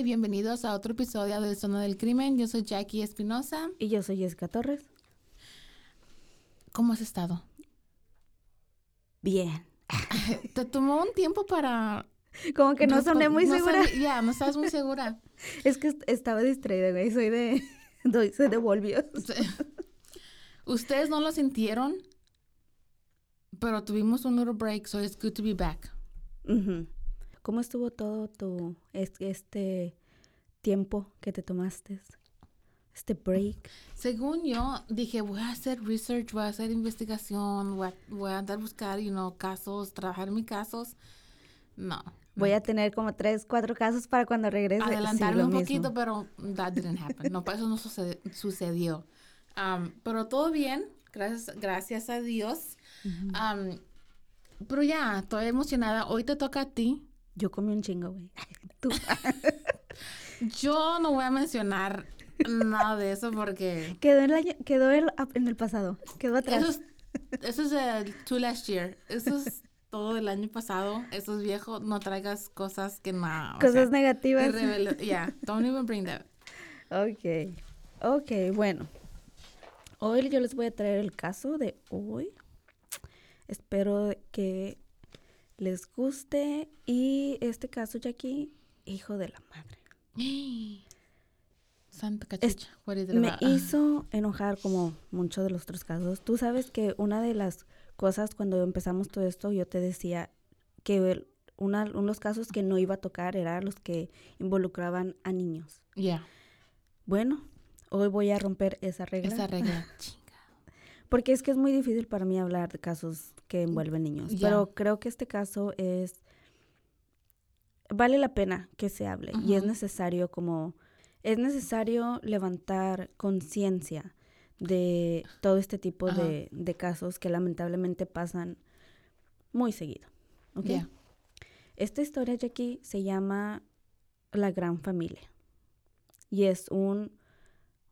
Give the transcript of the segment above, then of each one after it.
Y bienvenidos a otro episodio de Zona del Crimen. Yo soy Jackie Espinosa. Y yo soy Jessica Torres. ¿Cómo has estado? Bien. Te tomó un tiempo para... Como que no soné muy no segura. Ya, no estás muy segura. Es que est- estaba distraída, güey. Soy de... Soy de Volvios. Ustedes no lo sintieron, pero tuvimos un little break, so it's good to be back. Ujú. ¿Cómo estuvo todo tu... es- este tiempo que te tomaste? Este break. Según yo, dije, voy a hacer research, voy a hacer investigación, voy a, voy a andar a buscar, you know, casos, trabajar mis casos. No. Voy a tener como tres, cuatro casos para cuando regrese. Sí, adelantarme lo un mismo. poquito, pero that didn't happen. No, para eso no sucede- sucedió. Um, pero todo bien, gracias, gracias a Dios. Um, pero ya, estoy emocionada. Hoy te toca a ti. Yo comí un chingo, güey. Tú. Yo no voy a mencionar nada de eso porque Quedó, en el año- quedó el- en el pasado. Quedó atrás. eso es, eso es el to last year. Eso es todo del año pasado. Eso es viejo. No traigas cosas que no. Cosas sea, negativas. Yeah, don't even bring that. Ok, ok, bueno. Hoy yo les voy a traer el caso de hoy. Espero que les guste. Y este caso, Jackie, hijo de la madre. Santa cachucha. it Me hizo enojar como muchos de los otros casos. Tú sabes que una de las cosas cuando empezamos todo esto, yo te decía que el- una, unos casos que no iba a tocar eran los que involucraban a niños. Yeah, Bueno, hoy voy a romper esa regla. esa regla. Porque es que es muy difícil para mí hablar de casos que envuelven niños. Pero creo que este caso es... Vale la pena que se hable. Y es necesario como... Es necesario levantar conciencia de todo este tipo de, de casos que lamentablemente pasan muy seguido. ¿ok? Yeah. Esta historia, Jackie, se llama La Gran Familia. Y es un,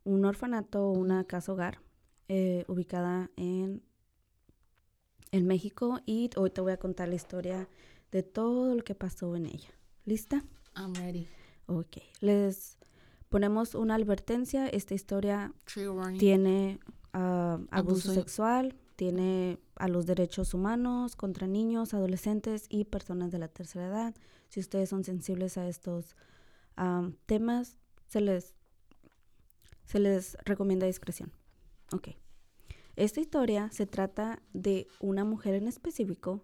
un orfanato, una casa hogar eh, ubicada en, en México. Y hoy te voy a contar la historia de todo lo que pasó en ella. ¿Lista? I'm ready. Ok. Les ponemos una advertencia. Esta historia tiene ah, abuso Abuso. sexual, tiene a los derechos humanos contra niños, adolescentes y personas de la tercera edad. Si ustedes son sensibles a estos am, temas, se les, se les recomienda discreción. Ok. Esta historia se trata de una mujer en específico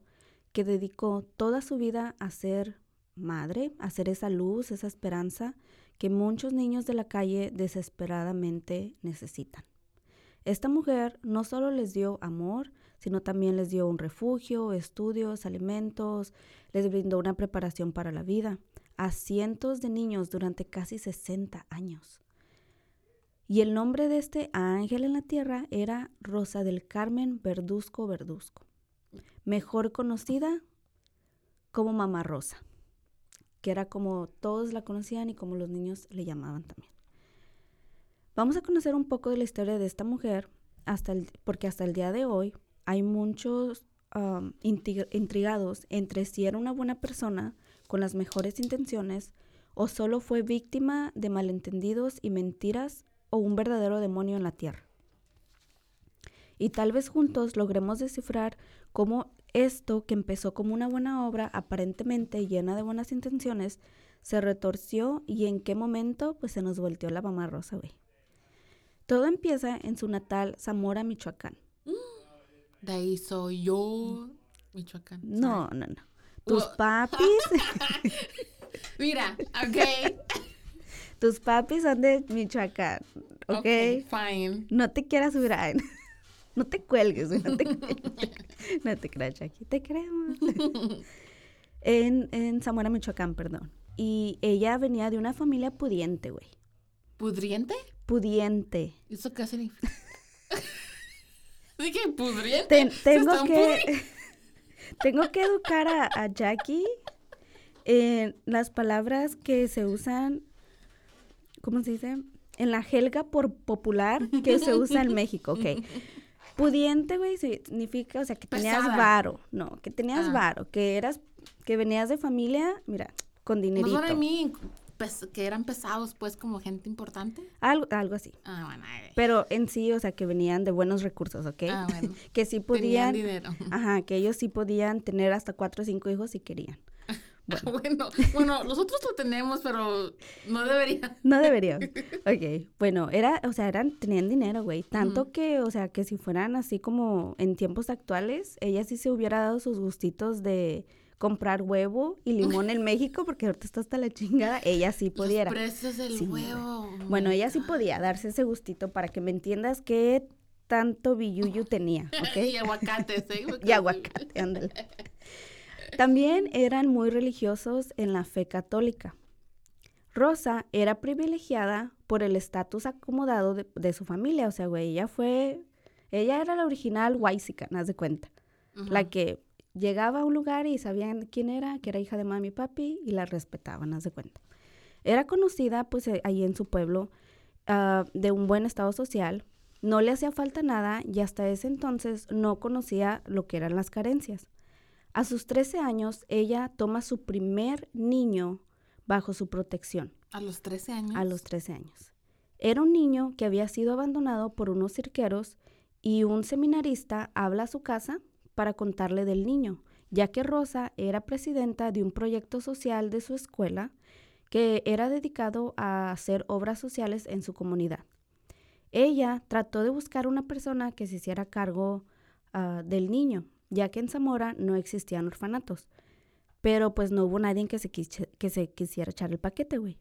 que dedicó toda su vida a ser madre, a ser esa luz, esa esperanza que muchos niños de la calle desesperadamente necesitan. Esta mujer no solo les dio amor, sino también les dio un refugio, estudios, alimentos, les brindó una preparación para la vida a cientos de niños durante casi 60 años. Y el nombre de este ángel en la tierra era Rosa del Carmen Verduzco Verduzco, mejor conocida como Mamá Rosa, que era como todos la conocían y como los niños le llamaban también. Vamos a conocer un poco de la historia de esta mujer, porque hasta el día de hoy hay muchos um, intrigados entre si era una buena persona con las mejores intenciones o solo fue víctima de malentendidos y mentiras o un verdadero demonio en la tierra. Y tal vez juntos logremos descifrar cómo Esto, que empezó como una buena obra, aparentemente llena de buenas intenciones, se retorció y en qué momento pues se nos volteó la mamá rosa, güey. Todo empieza en su natal Zamora, Michoacán. De ahí soy yo, Michoacán. No, no, no. Tus papis, Mira, ok. tus papis son de Michoacán, ¿ok? Ok, fine. No te quieras subir a... No te cuelgues, güey, no te cuelgues. No te creas, Jackie, te creemos. en, en Zamora, Michoacán, perdón. Y ella venía de una familia pudiente, güey. ¿Pudriente? Pudiente. ¿Eso qué significa? Dije, ¿pudriente? Ten- ¿Se tengo que... tengo que educar a, a Jackie en las palabras que se usan... ¿Cómo se dice? En la jelga por popular que se usa en México, ok. Pudiente, güey, significa, o sea, que tenías Pesada. varo. No, que tenías Ah. varo, que eras, que venías de familia, mira, con Más dinerito. para mí, pes- que eran pesados, pues, como gente importante. Algo, algo así. Ah, bueno. ay, Pero en sí, o sea, que venían de buenos recursos, ¿ok? Ah, bueno. que sí Tenían podían, dinero. ajá, que ellos sí podían tener hasta cuatro o cinco hijos si querían. Bueno, bueno, nosotros lo tenemos, pero no debería. No deberían. ok, bueno, era, o sea, eran, tenían dinero, güey. Tanto que, o sea, que si fueran así como en tiempos actuales, ella sí se hubiera dado sus gustitos de comprar huevo y limón en México, porque ahorita está hasta la chingada, ella sí pudiera. Los precios del Sí, huevo. oh Bueno, ella sí podía darse ese gustito para que me entiendas qué tanto billuyo tenía, ¿ok? y aguacates, ¿eh? y aguacate, ándale. También eran muy religiosos en la fe católica. Rosa era privilegiada por el estatus acomodado de, de su familia, o sea, güey, ella fue, ella era la original Waisican, haz de cuenta, la que llegaba a un lugar y sabían quién era, que era hija de mami y papi, y la respetaban, haz de cuenta. Era conocida, pues, eh, ahí en su pueblo, ah, de un buen estado social, no le hacía falta nada y hasta ese entonces no conocía lo que eran las carencias. A sus 13 años, ella toma su primer niño bajo su protección, A los 13 años. a los 13 años. Era un niño que había sido abandonado por unos cirqueros y un seminarista habla a su casa para contarle del niño, ya que Rosa era presidenta de un proyecto social de su escuela que era dedicado a hacer obras sociales en su comunidad. Ella trató de buscar una persona que se hiciera cargo ah, del niño, ya que en Zamora no existían orfanatos. Pero pues no hubo nadie que se, que se quisiera echar el paquete, güey.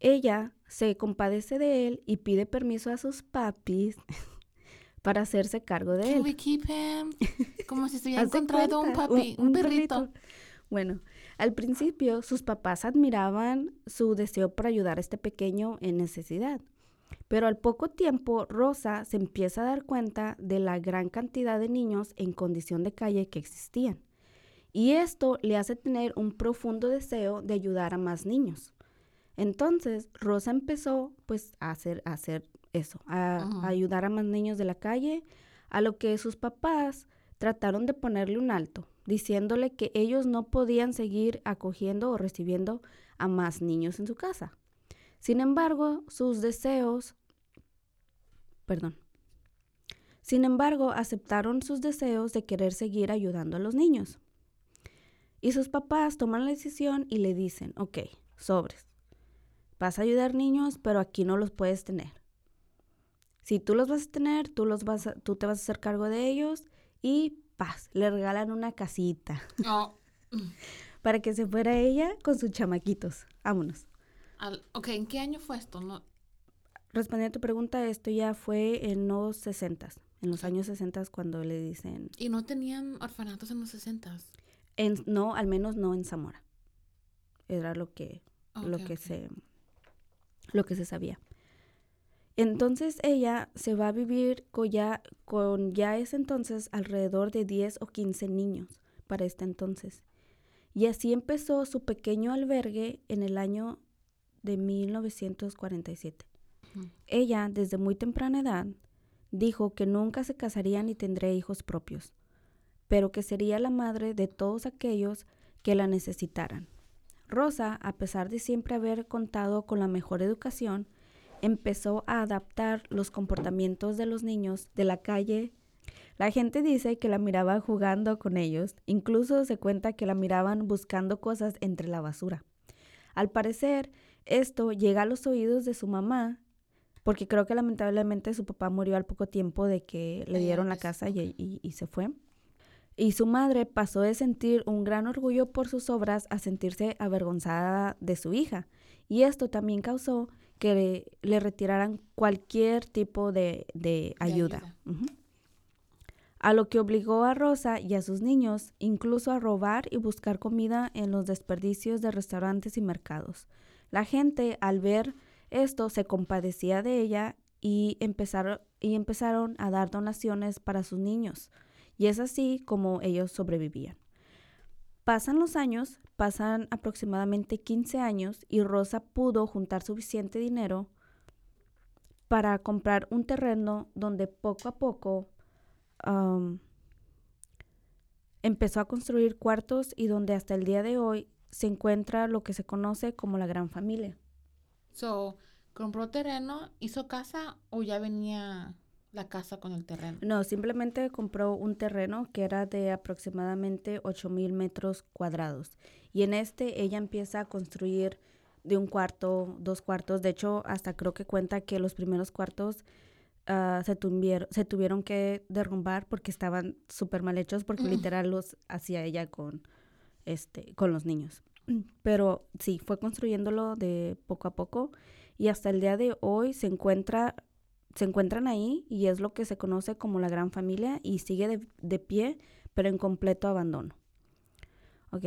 Ella se compadece de él y pide permiso a sus papis para hacerse cargo de Can él. we keep him? Como si de encontrado un papi, un, perrito. Bueno, al principio sus papás admiraban su deseo por ayudar a este pequeño en necesidad. Pero al poco tiempo, Rosa se empieza a dar cuenta de la gran cantidad de niños en condición de calle que existían. Y esto le hace tener un profundo deseo de ayudar a más niños. Entonces, Rosa empezó pues a hacer, a hacer eso, a, a ayudar a más niños de la calle, a lo que sus papás trataron de ponerle un alto, diciéndole que ellos no podían seguir acogiendo o recibiendo a más niños en su casa. Sin embargo, sus deseos, perdón, sin embargo, aceptaron sus deseos de querer seguir ayudando a los niños. Y sus papás toman la decisión y le dicen, ok, sobres, vas a ayudar niños, pero aquí no los puedes tener. Si tú los vas a tener, tú, los vas a- tú te vas a hacer cargo de ellos y paz, le regalan una casita Oh, para que se fuera ella con sus chamaquitos. Vámonos. Al- ok, ¿en qué año fue esto? No, Respondiendo a tu pregunta, esto ya fue en los 60, en los años 60 cuando le dicen, y no tenían orfanatos en los 60 en, no, al menos no en Zamora. Era lo que, lo que se lo que se sabía. Entonces ella se va a vivir con ya, con ya ese entonces alrededor de 10 o 15 niños para este entonces. Y así empezó su pequeño albergue en el año de 1947. Ujú. Ella, desde muy temprana edad, dijo que nunca se casaría ni tendría hijos propios, pero que sería la madre de todos aquellos que la necesitaran. Rosa, a pesar de siempre haber contado con la mejor educación, empezó a adaptar los comportamientos de los niños de la calle. La gente dice que la miraba jugando con ellos, incluso se cuenta que la miraban buscando cosas entre la basura. Al parecer, esto llega a los oídos de su mamá, porque creo que lamentablemente su papá murió al poco tiempo de que le dieron la casa y, y se fue. Y su madre pasó de sentir un gran orgullo por sus obras a sentirse avergonzada de su hija. Y esto también causó que le, retiraran cualquier tipo de, ayuda. A lo que obligó a Rosa y a sus niños incluso a robar y buscar comida en los desperdicios de restaurantes y mercados. La gente, al ver esto, se compadecía de ella y empezaron, y empezaron a dar donaciones para sus niños. Y es así como ellos sobrevivían. Pasan los años, pasan aproximadamente 15 años y Rosa pudo juntar suficiente dinero para comprar un terreno donde poco a poco empezó a construir cuartos y donde hasta el día de hoy se encuentra lo que se conoce como la gran familia. So, ¿compró terreno, hizo casa o ya venía la casa con el terreno. No, simplemente compró un terreno que era de aproximadamente 8 mil metros cuadrados. Y en este ella empieza a construir de un cuarto, dos cuartos. De hecho, hasta creo que cuenta que los primeros cuartos ah, se, tuvieron, se tuvieron que derrumbar porque estaban súper mal hechos, porque literal los hacía ella con, este, con los niños. Pero sí, fue construyéndolo de poco a poco y hasta el día de hoy se encuentra se encuentran ahí y es lo que se conoce como la gran familia y sigue de, pie, pero en completo abandono. Ok,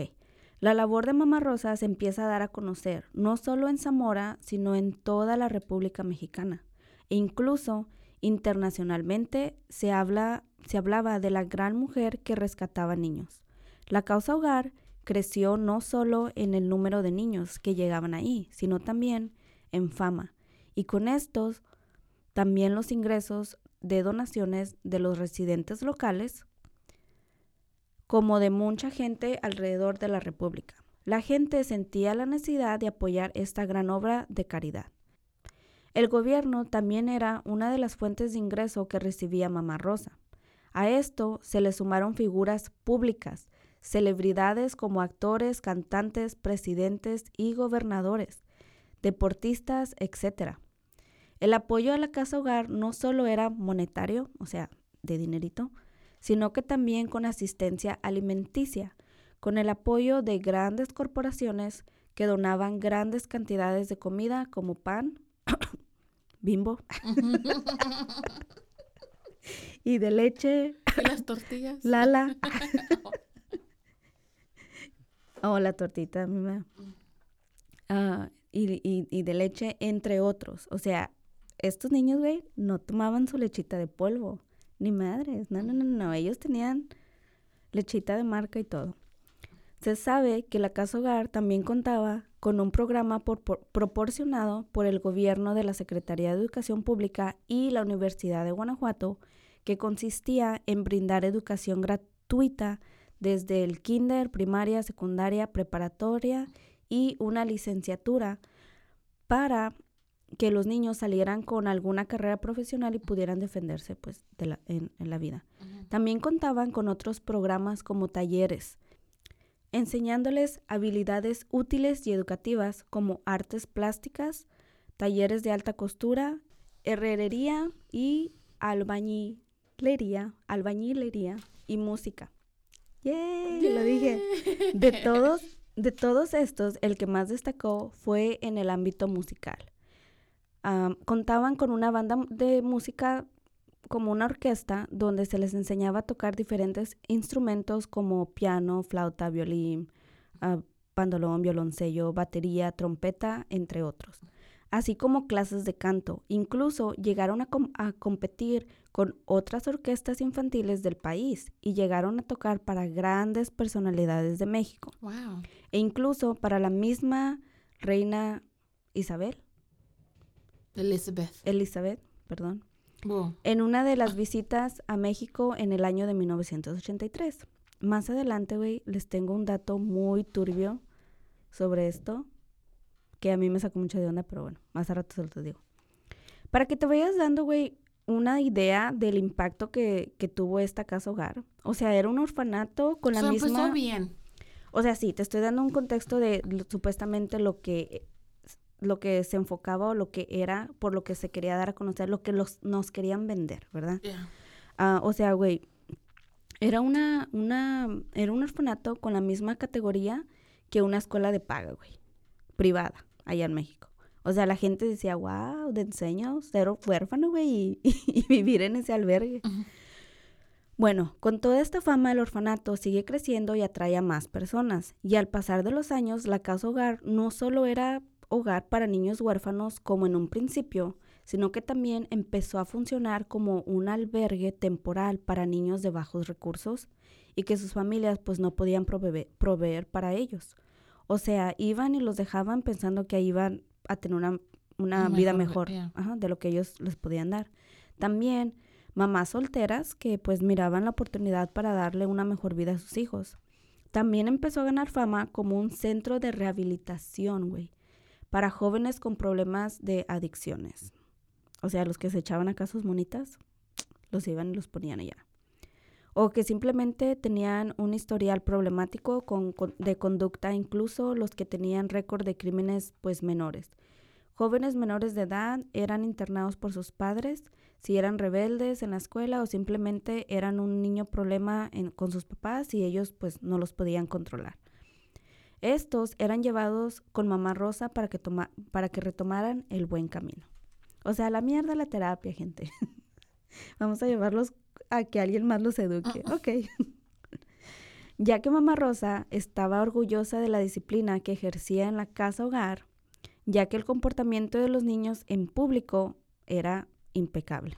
la labor de Mamá Rosa se empieza a dar a conocer, no solo en Zamora, sino en toda la República Mexicana. E incluso internacionalmente se, habla, se hablaba de la gran mujer que rescataba niños. La causa hogar creció no solo en el número de niños que llegaban ahí, sino también en fama. Y con estos también los ingresos de donaciones de los residentes locales, como de mucha gente alrededor de la República. La gente sentía la necesidad de apoyar esta gran obra de caridad. El gobierno también era una de las fuentes de ingreso que recibía Mamá Rosa. A esto se le sumaron figuras públicas, celebridades como actores, cantantes, presidentes y gobernadores, deportistas, etc. El apoyo a la casa hogar no solo era monetario, o sea, de dinerito, sino que también con asistencia alimenticia, con el apoyo de grandes corporaciones que donaban grandes cantidades de comida como pan, bimbo, y de leche. ¿Y las tortillas? Lala. o la tortita, uh, y, y de leche, entre otros. O sea, estos niños, güey, no tomaban su lechita de polvo, ni madres, no, no, no, no, ellos tenían lechita de marca y todo. Se sabe que la Casa Hogar también contaba con un programa proporcionado por el gobierno de la Secretaría de Educación Pública y la Universidad de Guanajuato, que consistía en brindar educación gratuita desde el kinder, primaria, secundaria, preparatoria y una licenciatura para que los niños salieran con alguna carrera profesional y pudieran defenderse pues, en, la vida. También contaban con otros programas como talleres, enseñándoles habilidades útiles y educativas como artes plásticas, talleres de alta costura, herrería y albañilería, albañilería y música. ¡Yay! Lo dije. De todos, de todos estos, el que más destacó fue en el ámbito musical contaban con una banda de música como una orquesta donde se les enseñaba a tocar diferentes instrumentos como piano, flauta, violín, uh, pandolón, violoncello, batería, trompeta, entre otros, así como clases de canto. Incluso llegaron a, a, competir con otras orquestas infantiles del país y llegaron a tocar para grandes personalidades de México. Wow. E incluso para la misma reina Isabel. Elizabeth. Elizabeth, perdón. En una de las visitas a México en el año de 1983. Más adelante, güey, les tengo un dato muy turbio sobre esto, que a mí me sacó mucho de onda, pero bueno, más a rato se lo digo. Para que te vayas dando, güey, una idea del impacto que, que tuvo esta casa hogar. O sea, era un orfanato con la So, misma... empezó bien. O sea, sí, te estoy dando un contexto de lo- supuestamente lo que lo que se enfocaba o lo que era, por lo que se quería dar a conocer, lo que los, nos querían vender, ¿verdad? Yeah. Ah, o sea, güey, era una, una, era un orfanato con la misma categoría que una escuela de paga, güey, privada, allá en México. O sea, la gente decía, wow, de enseño ser huérfano, güey, y, y vivir en ese albergue. Bueno, con toda esta fama el orfanato sigue creciendo y atrae a más personas. Y al pasar de los años, la casa hogar no solo era hogar para niños huérfanos como en un principio, sino que también empezó a funcionar como un albergue temporal para niños de bajos recursos y que sus familias pues no podían prove- proveer para ellos. O sea, iban y los dejaban pensando que ahí iban a tener una, una vida mejor yeah. ajá, de lo que ellos les podían dar. También mamás solteras que pues miraban la oportunidad para darle una mejor vida a sus hijos. También empezó a ganar fama como un centro de rehabilitación, güey, para jóvenes con problemas de adicciones. O sea, los que se echaban acá sus monitas, los iban y los ponían allá. O que simplemente tenían un historial problemático con, de conducta, incluso los que tenían récord de crímenes pues menores. Jóvenes menores de edad eran internados por sus padres si eran rebeldes en la escuela o simplemente eran un niño problema con sus papás y ellos pues no los podían controlar. Estos eran llevados con mamá Rosa para que, toma- para que retomaran el buen camino. O sea, la mierda la terapia, gente. Vamos a llevarlos a que alguien más los eduque. Ok. ya que mamá Rosa estaba orgullosa de la disciplina que ejercía en la casa hogar, ya que el comportamiento de los niños en público era impecable.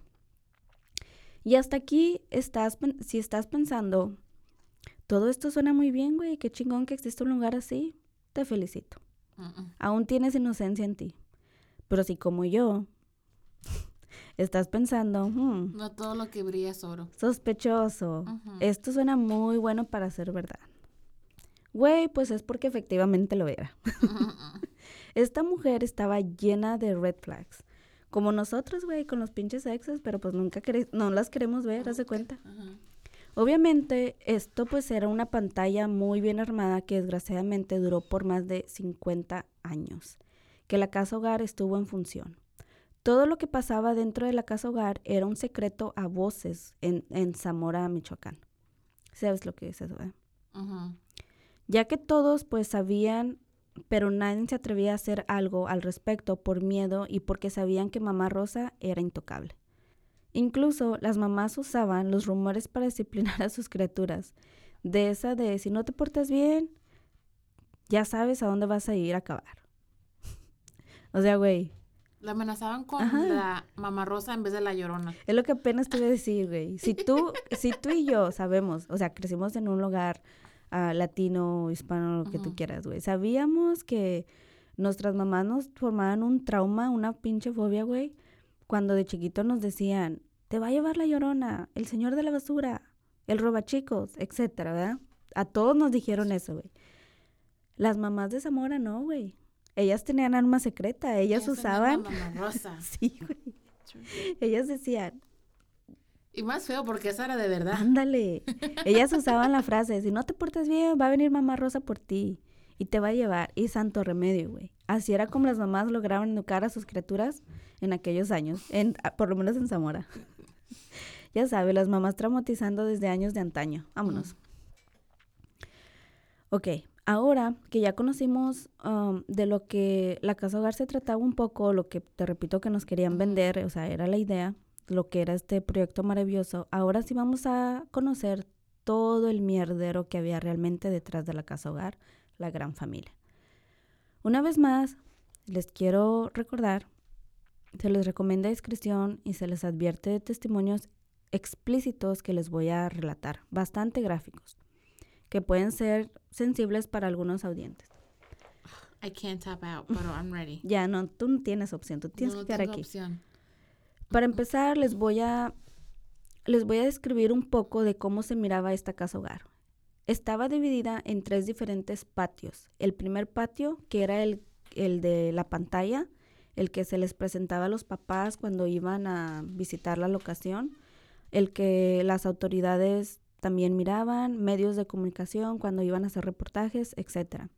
Y hasta aquí estás, si estás pensando, todo esto suena muy bien, güey, qué chingón que existe un lugar así, te felicito. Mm-mm. Aún tienes inocencia en ti. Pero si como yo estás pensando, "Hmm, No todo lo que brilla es oro. sospechoso, esto suena muy bueno para ser verdad. Güey, pues es porque efectivamente lo era. Esta mujer estaba llena de red flags. Como nosotros, güey, con los pinches exes, pero pues nunca no las queremos ver, haz de cuenta. Obviamente, esto pues era una pantalla muy bien armada que desgraciadamente duró por más de 50 años, que la casa hogar estuvo en función. Todo lo que pasaba dentro de la casa hogar era un secreto a voces en, en Zamora, Michoacán. ¿Sabes lo que es eso? eh? Ya que todos pues sabían, pero nadie se atrevía a hacer algo al respecto por miedo y porque sabían que mamá Rosa era intocable. Incluso las mamás usaban los rumores para disciplinar a sus criaturas, de esa de si no te portas bien, ya sabes a dónde vas a ir a acabar. o sea, güey, La amenazaban con Ajá. la mamá rosa en vez de la llorona. Es lo que apenas te iba a decir, güey. Si tú, si tú y yo sabemos, o sea, crecimos en un lugar ah, latino, hispano, lo que tú quieras, güey. Sabíamos que nuestras mamás nos formaban un trauma, una pinche fobia, güey. Cuando de chiquito nos decían, te va a llevar la llorona, el señor de la basura, el robachicos, etcétera, ¿verdad? A todos nos dijeron eso, güey. Las mamás de Zamora no, güey. Ellas tenían arma secreta, ellas Ellas usaban... la mamá rosa. Sí, güey. Ellas decían, Y más feo porque esa era de verdad. Ándale. Ellas usaban la frase, si no te portas bien, va a venir mamá Rosa por ti y te va a llevar. Y santo remedio, güey. Así era como las mamás lograban educar a sus criaturas en aquellos años, en, por lo menos en Zamora. ya sabe, las mamás traumatizando desde años de antaño. Vámonos. Ok, ahora que ya conocimos um, de lo que la casa hogar se trataba un poco, lo que te repito que nos querían vender, o sea, era la idea, lo que era este proyecto maravilloso, ahora sí vamos a conocer todo el mierdero que había realmente detrás de la casa hogar, la gran familia. Una vez más, les quiero recordar, se les recomienda discreción y se les advierte de testimonios explícitos que les voy a relatar, bastante gráficos, que pueden ser sensibles para algunos audientes. I can't tap out, pero I'm ready. Ya, no, tú no tienes opción, tú tienes no que quedar tengo aquí. opción. Para empezar, les voy a les voy a describir un poco de cómo se miraba esta casa hogar. Estaba dividida en tres diferentes patios. El primer patio, que era el, el de la pantalla, el que se les presentaba a los papás cuando iban a visitar la locación, el que las autoridades también miraban, medios de comunicación cuando iban a hacer reportajes, etc.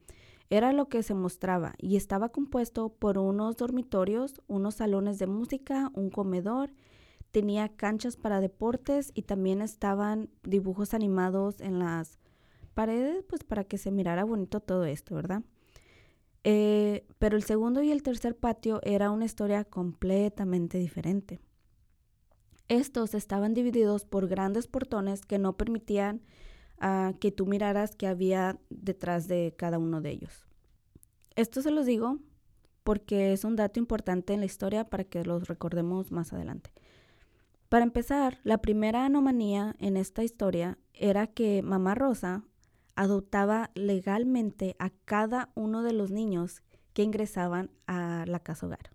Era lo que se mostraba y estaba compuesto por unos dormitorios, unos salones de música, un comedor, tenía canchas para deportes y también estaban dibujos animados en las paredes, pues para que se mirara bonito todo esto, ¿verdad? Eh, pero el segundo y el tercer patio era una historia completamente diferente. Estos estaban divididos por grandes portones que no permitían uh, que tú miraras qué había detrás de cada uno de ellos. Esto se los digo porque es un dato importante en la historia para que los recordemos más adelante. Para empezar, la primera anomalía en esta historia era que Mamá Rosa adoptaba legalmente a cada uno de los niños que ingresaban a la casa hogar.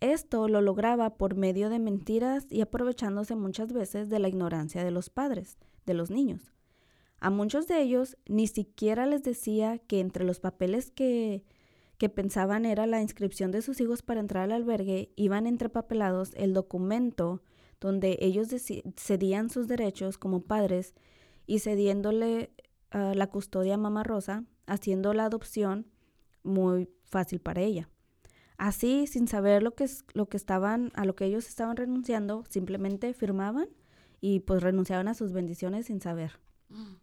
Esto lo lograba por medio de mentiras y aprovechándose muchas veces de la ignorancia de los padres, de los niños. A muchos de ellos ni siquiera les decía que entre los papeles que, que pensaban era la inscripción de sus hijos para entrar al albergue, iban entrepapelados el documento donde ellos cedían sus derechos como padres y cediéndole uh, la custodia a Mamá Rosa, haciendo la adopción muy fácil para ella. Así, sin saber lo que, lo que estaban, a lo que ellos estaban renunciando, simplemente firmaban y pues renunciaban a sus bendiciones sin saber. Mm.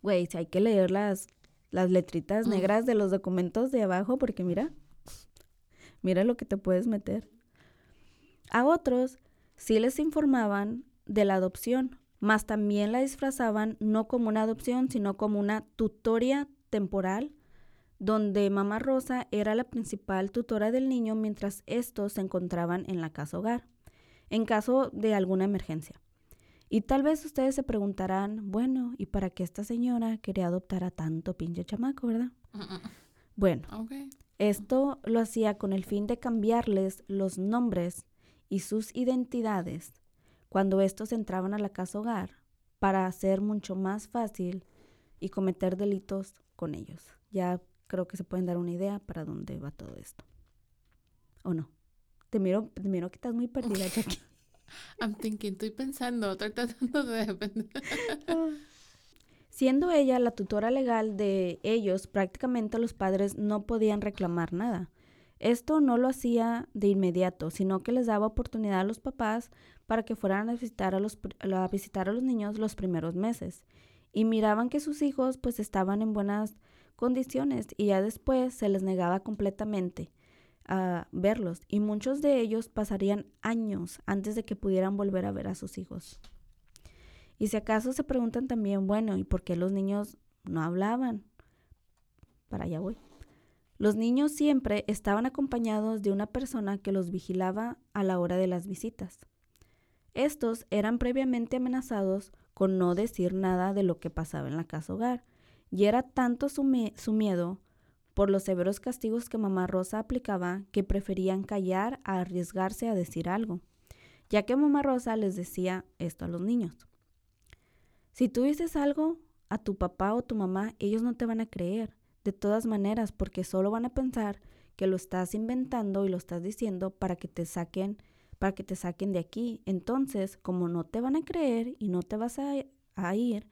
Güey, si hay que leer las, las letritas mm. negras de los documentos de abajo porque mira, mira lo que te puedes meter. A otros sí les informaban de la adopción, más también la disfrazaban no como una adopción, sino como una tutoria temporal donde Mamá Rosa era la principal tutora del niño mientras estos se encontraban en la casa hogar, en caso de alguna emergencia. Y tal vez ustedes se preguntarán, bueno, ¿y para qué esta señora quería adoptar a tanto pinche chamaco, verdad? Bueno, esto lo hacía con el fin de cambiarles los nombres y sus identidades cuando estos entraban a la casa hogar para hacer mucho más fácil y cometer delitos con ellos. Ya creo que se pueden dar una idea para dónde va todo esto. ¿O no? Te miro, te miro que estás muy perdida, Jackie. I'm thinking, estoy pensando, estoy tratando de... Siendo ella la tutora legal de ellos, prácticamente los padres no podían reclamar nada. Esto no lo hacía de inmediato, sino que les daba oportunidad a los papás para que fueran a visitar a los, a visitar a los niños los primeros meses. Y miraban que sus hijos pues estaban en buenas condiciones y ya después se les negaba completamente a verlos y muchos de ellos pasarían años antes de que pudieran volver a ver a sus hijos. Y si acaso se preguntan también, bueno, ¿y por qué los niños no hablaban? Para allá voy. Los niños siempre estaban acompañados de una persona que los vigilaba a la hora de las visitas. Estos eran previamente amenazados con no decir nada de lo que pasaba en la casa hogar, y era tanto su, miedo por los severos castigos que mamá Rosa aplicaba que preferían callar a arriesgarse a decir algo, ya que mamá Rosa les decía esto a los niños. Si tú dices algo a tu papá o tu mamá, ellos no te van a creer, de todas maneras, porque solo van a pensar que lo estás inventando y lo estás diciendo para que te saquen, para que te saquen de aquí. Entonces, como no te van a creer y no te vas a, a ir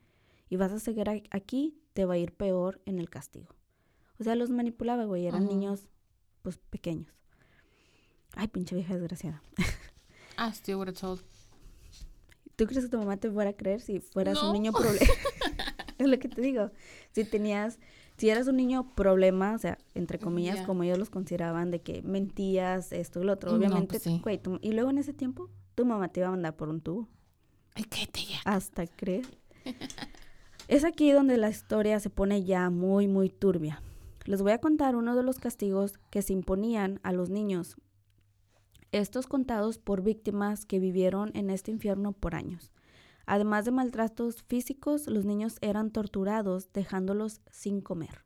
y vas a seguir aquí, te va a ir peor en el castigo. O sea, los manipulaba, güey, eran niños, pues, pequeños. Ay, pinche vieja desgraciada. Ah, still would have told. ¿Tú crees que tu mamá te fuera a creer si fueras un niño problema? es lo que te digo. Si tenías, si eras un niño problema, o sea, entre comillas, como ellos los consideraban, de que mentías, esto y lo otro, obviamente, pues güey, y luego en ese tiempo, tu mamá te iba a mandar por un tubo. Ay, qué te Hasta creer. Es aquí donde la historia se pone ya muy, muy turbia. Les voy a contar uno de los castigos que se imponían a los niños. Estos contados por víctimas que vivieron en este infierno por años. Además de maltratos físicos, los niños eran torturados dejándolos sin comer.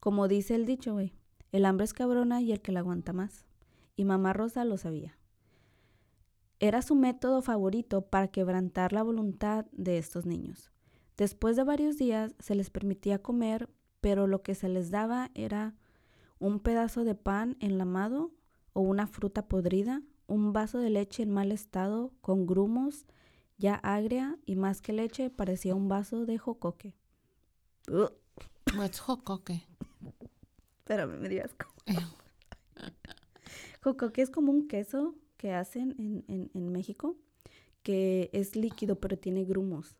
Como dice el dicho, güey, el hambre es cabrona y el que la aguanta más. Y mamá Rosa lo sabía. Era su método favorito para quebrantar la voluntad de estos niños. Después de varios días se les permitía comer, pero lo que se les daba era un pedazo de pan enlamado o una fruta podrida, un vaso de leche en mal estado, con grumos, ya agria y más que leche, parecía un vaso de jocoque. What's jocoque? Espérame, me dio asco. jocoque es como un queso que hacen en, en, en México, que es líquido pero tiene grumos.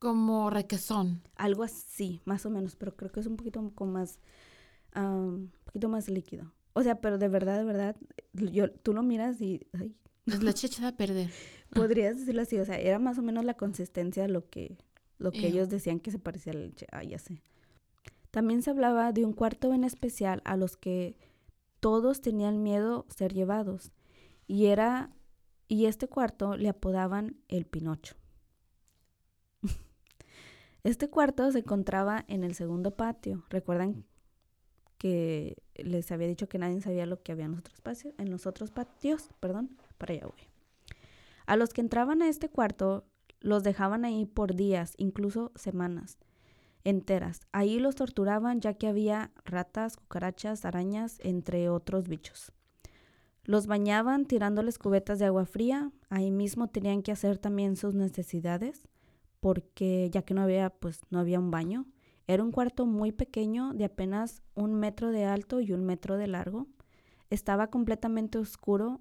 Como requesón. Algo así, más o menos, pero creo que es un poquito con más, ah, un poquito más líquido. O sea, pero de verdad, de verdad, yo, tú lo miras y, ay, Es leche echada a perder. podrías decirlo así, o sea, era más o menos la consistencia de lo que, lo que ellos decían que se parecía a la leche. Ah, ya sé. También se hablaba de un cuarto en especial a los que todos tenían miedo ser llevados. Y era, y este cuarto le apodaban el Pinocho. Este cuarto se encontraba en el segundo patio. ¿Recuerdan que les había dicho que nadie sabía lo que había en los otros patios? En los otros patios, perdón, para allá voy. A los que entraban a este cuarto los dejaban ahí por días, incluso semanas enteras. Ahí los torturaban ya que había ratas, cucarachas, arañas, entre otros bichos. Los bañaban tirándoles cubetas de agua fría. Ahí mismo tenían que hacer también sus necesidades porque ya que no había pues no había un baño. Era un cuarto muy pequeño de apenas un metro de alto y un metro de largo. Estaba completamente oscuro.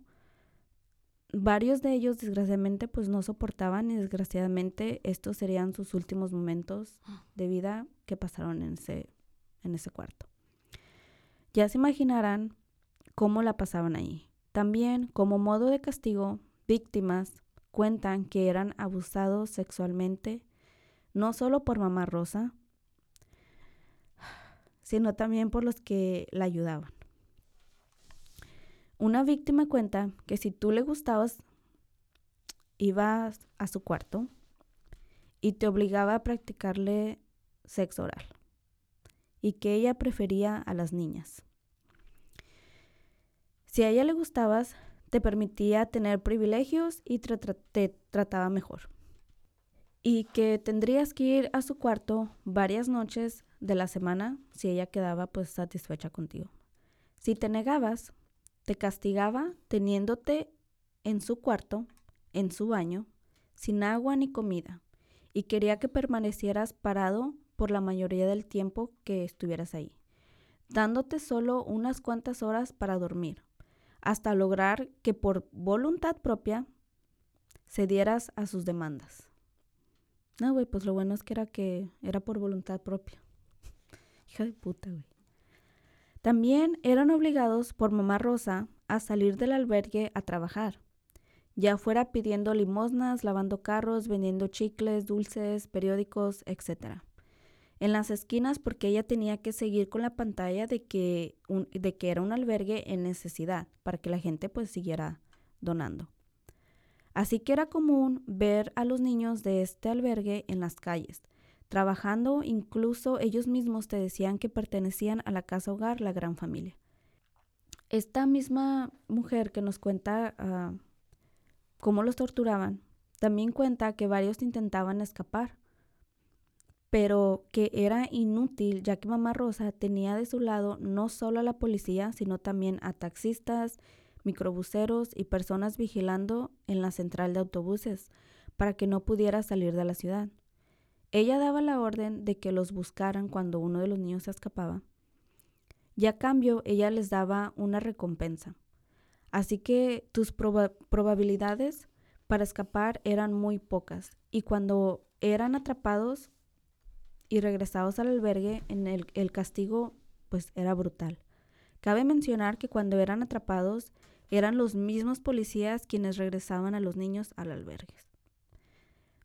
Varios de ellos desgraciadamente pues no soportaban y desgraciadamente estos serían sus últimos momentos de vida que pasaron en ese, en ese cuarto. Ya se imaginarán cómo la pasaban ahí. También, como modo de castigo, víctimas cuentan que eran abusados sexualmente, no solo por mamá Rosa, sino también por los que la ayudaban. Una víctima cuenta que si tú le gustabas, ibas a su cuarto y te obligaba a practicarle sexo oral y que ella prefería a las niñas. Si a ella le gustabas, te permitía tener privilegios y te, tra- te trataba mejor. Y que tendrías que ir a su cuarto varias noches de la semana si ella quedaba pues satisfecha contigo. Si te negabas, te castigaba teniéndote en su cuarto, en su baño, sin agua ni comida, y quería que permanecieras parado por la mayoría del tiempo que estuvieras ahí, dándote solo unas cuantas horas para dormir, hasta lograr que por voluntad propia cedieras a sus demandas. No, güey, pues lo bueno es que era que era por voluntad propia. Hija de puta, güey. También eran obligados por mamá Rosa a salir del albergue a trabajar, ya fuera pidiendo limosnas, lavando carros, vendiendo chicles, dulces, periódicos, etc. En las esquinas porque ella tenía que seguir con la pantalla de que, de que era un albergue en necesidad para que la gente pues siguiera donando. Así que era común ver a los niños de este albergue en las calles, trabajando, incluso ellos mismos te decían que pertenecían a la casa hogar, la gran familia. Esta misma mujer que nos cuenta ah, cómo los torturaban, también cuenta que varios intentaban escapar, pero que era inútil ya que mamá Rosa tenía de su lado no solo a la policía, sino también a taxistas, microbuseros y personas vigilando en la central de autobuses para que no pudiera salir de la ciudad. Ella daba la orden de que los buscaran cuando uno de los niños se escapaba. Y a cambio ella les daba una recompensa. Así que tus proba- probabilidades para escapar eran muy pocas. Y cuando eran atrapados y regresados al albergue, en el, el castigo pues era brutal. Cabe mencionar que cuando eran atrapados eran los mismos policías quienes regresaban a los niños al albergue.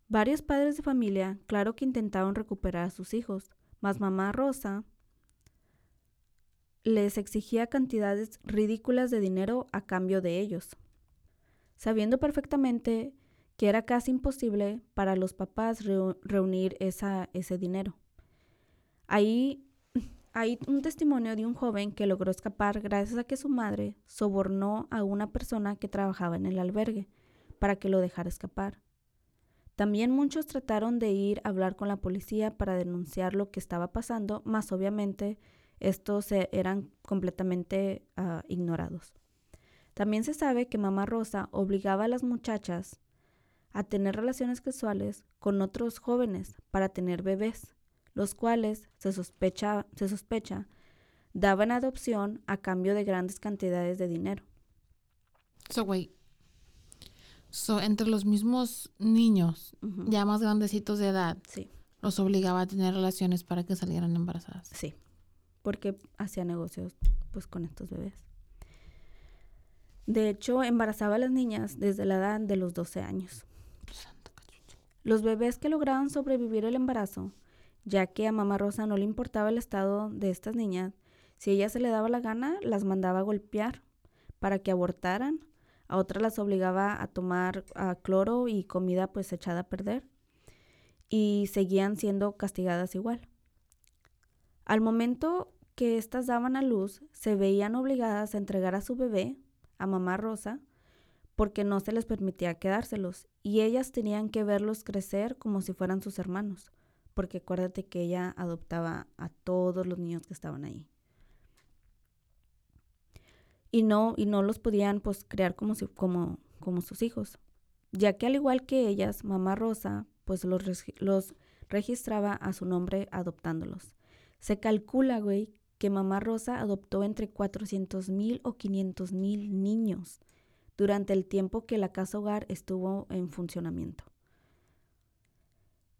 Varios padres de familia, claro que intentaron recuperar a sus hijos, mas mamá Rosa les exigía cantidades ridículas de dinero a cambio de ellos, sabiendo perfectamente que era casi imposible para los papás reu- reunir ese dinero. Ahí hay un testimonio de un joven que logró escapar gracias a que su madre sobornó a una persona que trabajaba en el albergue para que lo dejara escapar. También muchos trataron de ir a hablar con la policía para denunciar lo que estaba pasando, mas obviamente estos eran completamente ah, ignorados. También se sabe que Mamá Rosa obligaba a las muchachas a tener relaciones sexuales con otros jóvenes para tener bebés, los cuales se sospecha, se sospecha daban adopción a cambio de grandes cantidades de dinero. So, wait. So, entre los mismos niños, ya más grandecitos de edad, sí. los obligaba a tener relaciones para que salieran embarazadas. Sí, porque hacía negocios pues con estos bebés. De hecho, embarazaba a las niñas desde la edad de los 12 años. Los bebés que lograban sobrevivir el embarazo, ya que a mamá Rosa no le importaba el estado de estas niñas, si ella se le daba la gana, las mandaba a golpear para que abortaran. A otras las obligaba a tomar cloro y comida pues echada a perder. Y seguían siendo castigadas igual. Al momento que éstas daban a luz, se veían obligadas a entregar a su bebé, a mamá Rosa, porque no se les permitía quedárselos. Y ellas tenían que verlos crecer como si fueran sus hermanos. Porque acuérdate que ella adoptaba a todos los niños que estaban ahí y no, y no los podían pues crear como, como, como sus hijos, ya que al igual que ellas, mamá Rosa pues los, los registraba a su nombre adoptándolos. Se calcula, güey, que mamá Rosa adoptó entre 400 mil o 500 mil niños durante el tiempo que la casa hogar estuvo en funcionamiento.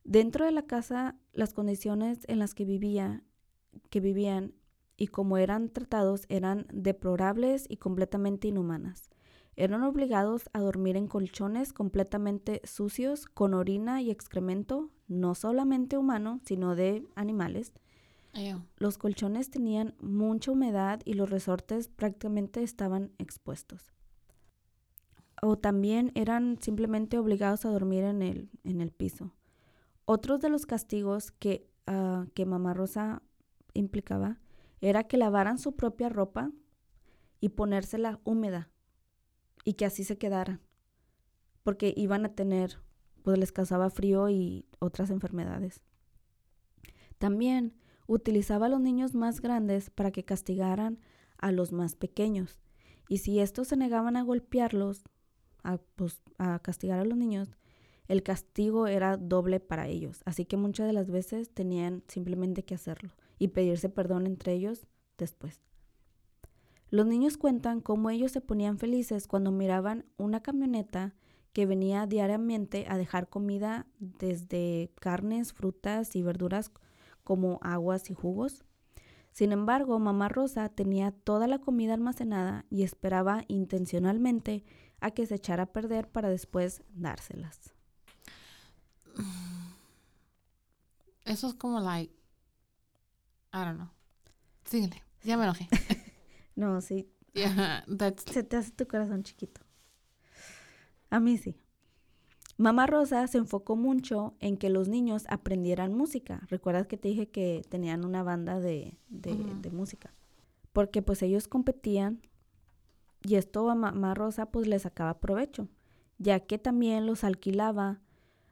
Dentro de la casa, las condiciones en las que vivía, que vivían y como eran tratados eran deplorables y completamente inhumanas. Eran obligados a dormir en colchones completamente sucios, con orina y excremento, no solamente humano, sino de animales. Los colchones tenían mucha humedad y los resortes prácticamente estaban expuestos. O también eran simplemente obligados a dormir en el, en el piso. Otros de los castigos que, uh, que Mamá Rosa implicaba era que lavaran su propia ropa y ponérsela húmeda y que así se quedaran, porque iban a tener, pues les causaba frío y otras enfermedades. También utilizaba a los niños más grandes para que castigaran a los más pequeños, y si estos se negaban a golpearlos, a, pues, a castigar a los niños, el castigo era doble para ellos, así que muchas de las veces tenían simplemente que hacerlo y pedirse perdón entre ellos después. Los niños cuentan cómo ellos se ponían felices cuando miraban una camioneta que venía diariamente a dejar comida desde carnes, frutas y verduras como aguas y jugos. Sin embargo, mamá Rosa tenía toda la comida almacenada y esperaba intencionalmente a que se echara a perder para después dárselas. Eso es como like I don't know. Síguele. Ya me enojé. no, sí. Yeah, that's... Se te hace tu corazón chiquito. A mí sí. Mamá Rosa se enfocó mucho en que los niños aprendieran música. ¿Recuerdas que te dije que tenían una banda de, de, de música? Porque pues ellos competían y esto a Mamá Rosa pues les sacaba provecho, ya que también los alquilaba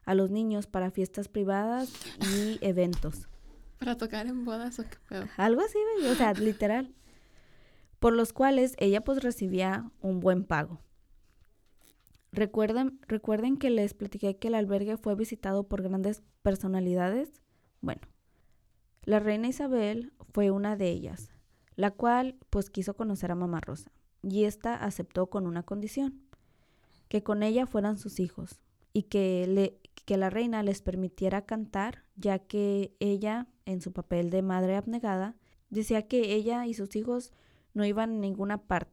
a los niños para fiestas privadas y eventos. ¿Para tocar en bodas o qué pedo? Algo así, o sea, literal. Por los cuales ella pues recibía un buen pago. Recuerden, recuerden que les platiqué que el albergue fue visitado por grandes personalidades. Bueno, la reina Isabel fue una de ellas, la cual pues quiso conocer a Mamá Rosa, y ésta aceptó con una condición, que con ella fueran sus hijos, y que, le, que la reina les permitiera cantar, ya que ella, en su papel de madre abnegada, decía que ella y sus hijos no iban a ninguna parte,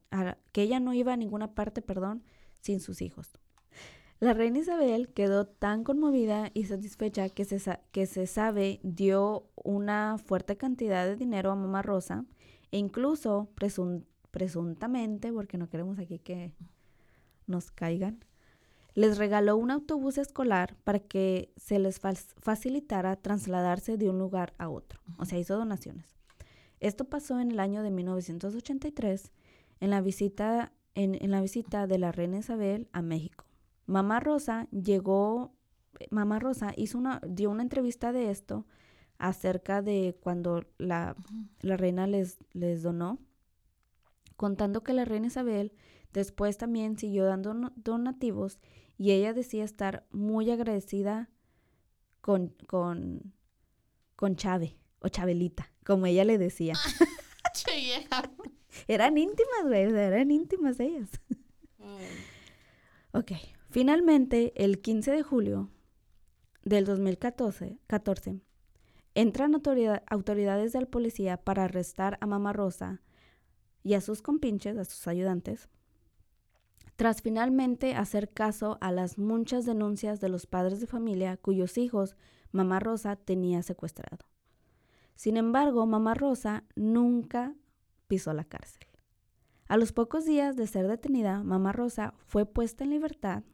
que ella no iba ninguna parte, perdón, sin sus hijos. La reina Isabel quedó tan conmovida y satisfecha que se, que se sabe dio una fuerte cantidad de dinero a Mamá Rosa e incluso presuntamente, porque no queremos aquí que nos caigan, les regaló un autobús escolar para que se les facilitara trasladarse de un lugar a otro. O sea, hizo donaciones. Esto pasó en el año de 1983 en la visita, en, la visita de la reina Isabel a México. Mamá Rosa llegó, Mamá Rosa hizo una, dio una entrevista de esto acerca de cuando la, la reina les, les donó, contando que la reina Isabel después también siguió dando donativos y ella decía estar muy agradecida con, con, con Chave o Chabelita, como ella le decía. Eran íntimas, güey, eran íntimas ellas. Ok, finalmente, el 15 de julio del 2014, 14, entran autoridad- autoridades de la policía para arrestar a Mamá Rosa y a sus compinches, a sus ayudantes, tras finalmente hacer caso a las muchas denuncias de los padres de familia cuyos hijos Mamá Rosa tenía secuestrado. Sin embargo, Mamá Rosa nunca pisó la cárcel. A los pocos días de ser detenida, Mamá Rosa fue puesta en libertad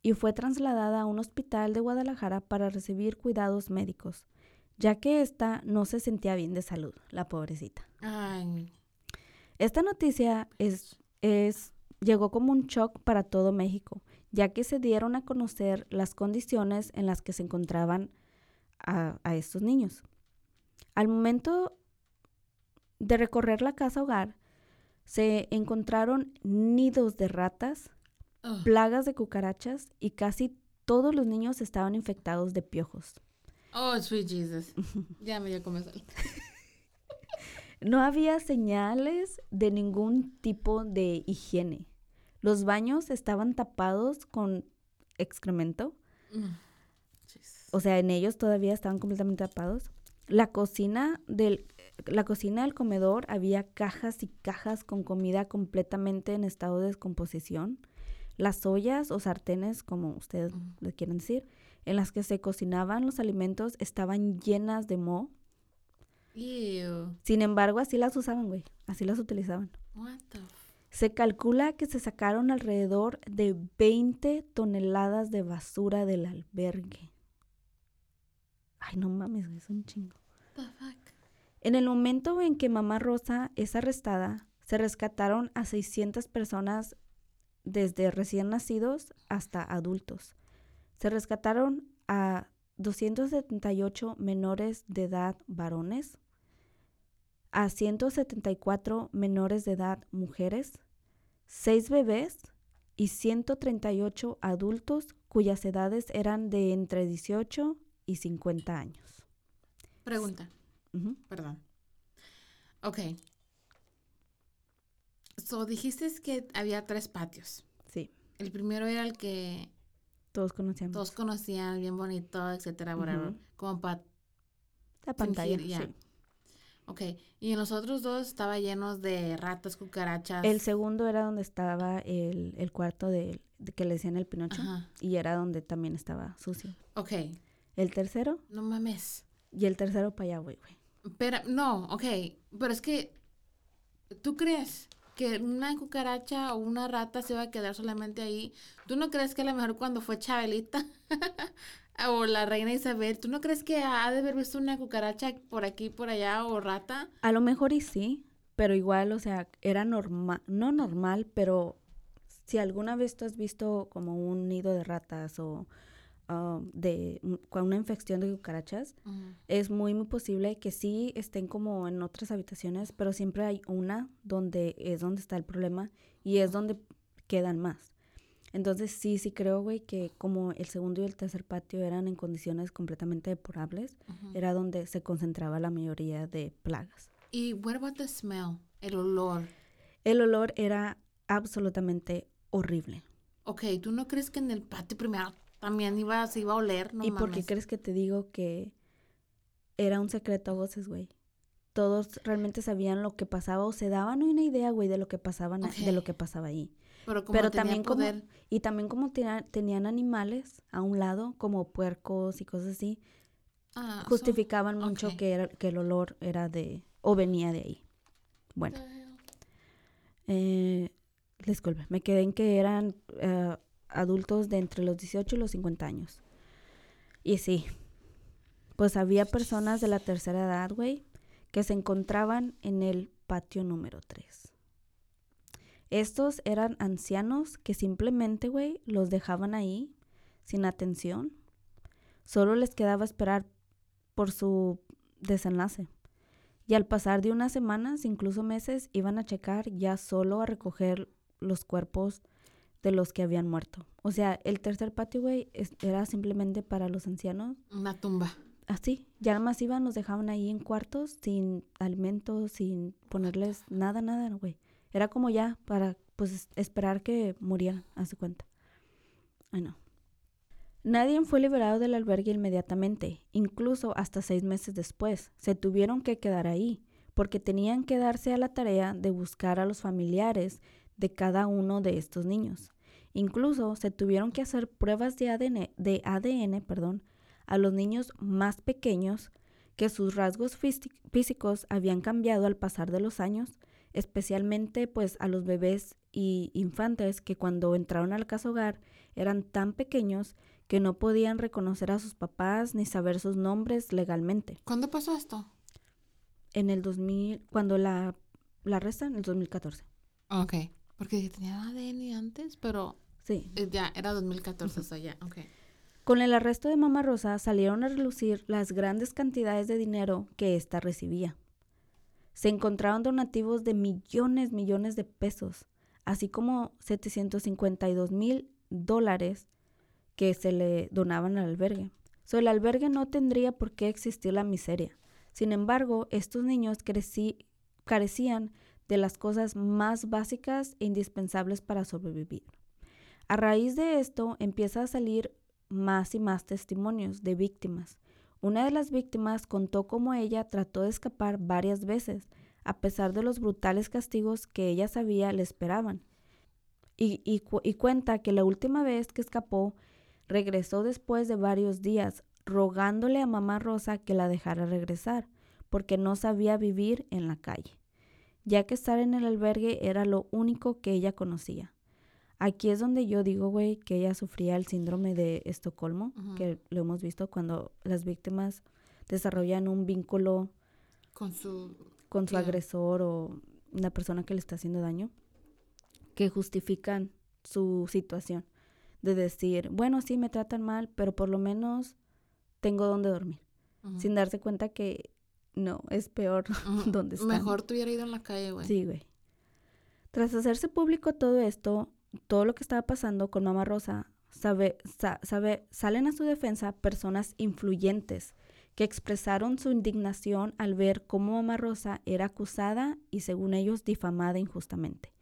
y fue trasladada a un hospital de Guadalajara para recibir cuidados médicos, ya que ésta no se sentía bien de salud, la pobrecita. Ay, Esta noticia es, es, llegó como un shock para todo México, ya que se dieron a conocer las condiciones en las que se encontraban a, a estos niños. Al momento de recorrer la casa hogar, se encontraron nidos de ratas, ugh. plagas de cucarachas y casi todos los niños estaban infectados de piojos. Oh, sweet Jesus. ya me dio comezón. No había señales de ningún tipo de higiene. Los baños estaban tapados con excremento, Mm. O sea, en ellos todavía estaban completamente tapados. La cocina del la cocina del comedor había cajas y cajas con comida completamente en estado de descomposición. Las ollas o sartenes, como ustedes Ujú. le quieren decir, en las que se cocinaban los alimentos estaban llenas de moho. Ew. Sin embargo, así las usaban, güey. Así las utilizaban. What the Se calcula que se sacaron alrededor de 20 toneladas de basura del albergue. Ay, no mames, güey, es un chingo. the fuck? En el momento en que Mamá Rosa es arrestada, se rescataron a 600 personas desde recién nacidos hasta adultos. Se rescataron a 278 menores de edad varones, a 174 menores de edad mujeres, 6 bebés y 138 adultos cuyas edades eran de entre 18 y 50 años. Pregunta, perdón. Ok. So, dijiste que había tres patios. Sí, El primero era el que todos conocíamos. todos conocían, bien bonito, etcétera. Como para La pantalla, fingir, sí. Ok. Y en los otros dos estaba llenos de ratas, cucarachas. El segundo era donde estaba el, el cuarto de, de que le decían el Pinocho Ajá. y era donde también estaba sucio. Ok. El tercero No mames. y el tercero para allá, güey, güey. Pero, no, ok. Pero es que, ¿tú crees que una cucaracha o una rata se va a quedar solamente ahí? ¿Tú no crees que a lo mejor cuando fue Chabelita o la reina Isabel, ¿tú no crees que ha de haber visto una cucaracha por aquí, por allá o rata? A lo mejor y sí, pero igual, o sea, era normal, no normal, pero si alguna vez tú has visto como un nido de ratas o ah, de con una infección de cucarachas, es muy, muy posible que sí estén como en otras habitaciones, pero siempre hay una donde es donde está el problema y es donde quedan más. Entonces sí, sí creo, güey, que como el segundo y el tercer patio eran en condiciones completamente deplorables, era donde se concentraba la mayoría de plagas. Y what about the smell? El olor. El olor era absolutamente horrible. Ok, ¿tú no crees que en el patio primero también iba, se iba a oler? No ¿Y por qué crees que te digo que era un secreto a voces, güey? Todos realmente sabían lo que pasaba o se daban una idea, güey, de lo que pasaba, de lo que pasaba ahí. Pero como Pero también como y también como tenían animales a un lado, como puercos y cosas así, ah, so- justificaban mucho que era, que el olor era de o venía de ahí. Bueno, eh, disculpe, me quedé en que eran eh, adultos de entre los 18 y los 50 años. Y sí, pues había personas de la tercera edad, güey, que se encontraban en el patio número 3. Estos eran ancianos que simplemente, güey, los dejaban ahí sin atención. Solo les quedaba esperar por su desenlace. Y al pasar de unas semanas, incluso meses, iban a checar ya solo a recoger los cuerpos de los que habían muerto. O sea, el tercer patio, güey, era simplemente para los ancianos. Una tumba. Así, ya nada más iban, los dejaban ahí en cuartos, sin alimentos, sin ponerles nada, nada, güey. Era como ya para, pues, esperar que murieran, hace cuenta. Ay, no. Nadie fue liberado del albergue inmediatamente, incluso hasta seis meses después. Se tuvieron que quedar ahí, porque tenían que darse a la tarea de buscar a los familiares de cada uno de estos niños. Incluso se tuvieron que hacer pruebas de ADN, de ADN perdón, a los niños más pequeños que sus rasgos físicos habían cambiado al pasar de los años, especialmente pues a los bebés y infantes que cuando entraron al casa hogar eran tan pequeños que no podían reconocer a sus papás ni saber sus nombres legalmente. ¿Cuándo pasó esto? En el 2000, cuando la, la arrestan, en el 2014. Ok, porque tenía ADN antes, pero... Sí. Eh, ya, era 2014, o sea, ya, ok. Con el arresto de Mamá Rosa salieron a relucir las grandes cantidades de dinero que ésta recibía. Se encontraron donativos de millones, millones de pesos, así como 752 mil dólares que se le donaban al albergue. So, el albergue no tendría por qué existir la miseria. Sin embargo, estos niños carecían de las cosas más básicas e indispensables para sobrevivir. A raíz de esto empieza a salir más y más testimonios de víctimas. Una de las víctimas contó cómo ella trató de escapar varias veces, a pesar de los brutales castigos que ella sabía le esperaban. Y, y, cuenta que la última vez que escapó, regresó después de varios días, rogándole a mamá Rosa que la dejara regresar, porque no sabía vivir en la calle, ya que estar en el albergue era lo único que ella conocía. Aquí es donde yo digo, güey, que ella sufría el síndrome de Estocolmo, que lo hemos visto cuando las víctimas desarrollan un vínculo con su, con su agresor o una persona que le está haciendo daño, que justifican su situación. De decir, bueno, sí, me tratan mal, pero por lo menos tengo donde dormir. Sin darse cuenta que no, es peor donde están. Mejor te hubiera ido en la calle, güey. Sí, güey. Tras hacerse público todo esto, todo lo que estaba pasando con Mamá Rosa, sabe, sabe, salen a su defensa personas influyentes que expresaron su indignación al ver cómo Mamá Rosa era acusada y según ellos difamada injustamente.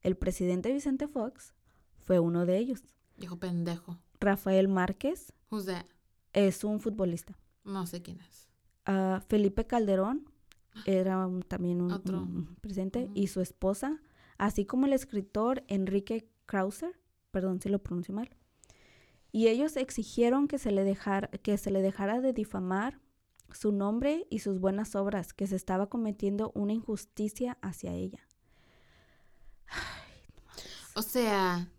El presidente Vicente Fox fue uno de ellos. Dijo pendejo. Rafael Márquez. Who's that? Es un futbolista. No sé quién es. Ah, Felipe Calderón era también un, presidente y su esposa así como el escritor Enrique Krauser, perdón si lo pronuncio mal. Y ellos exigieron que se le dejara, que se le dejara de difamar su nombre y sus buenas obras, que se estaba cometiendo una injusticia hacia ella. o sea,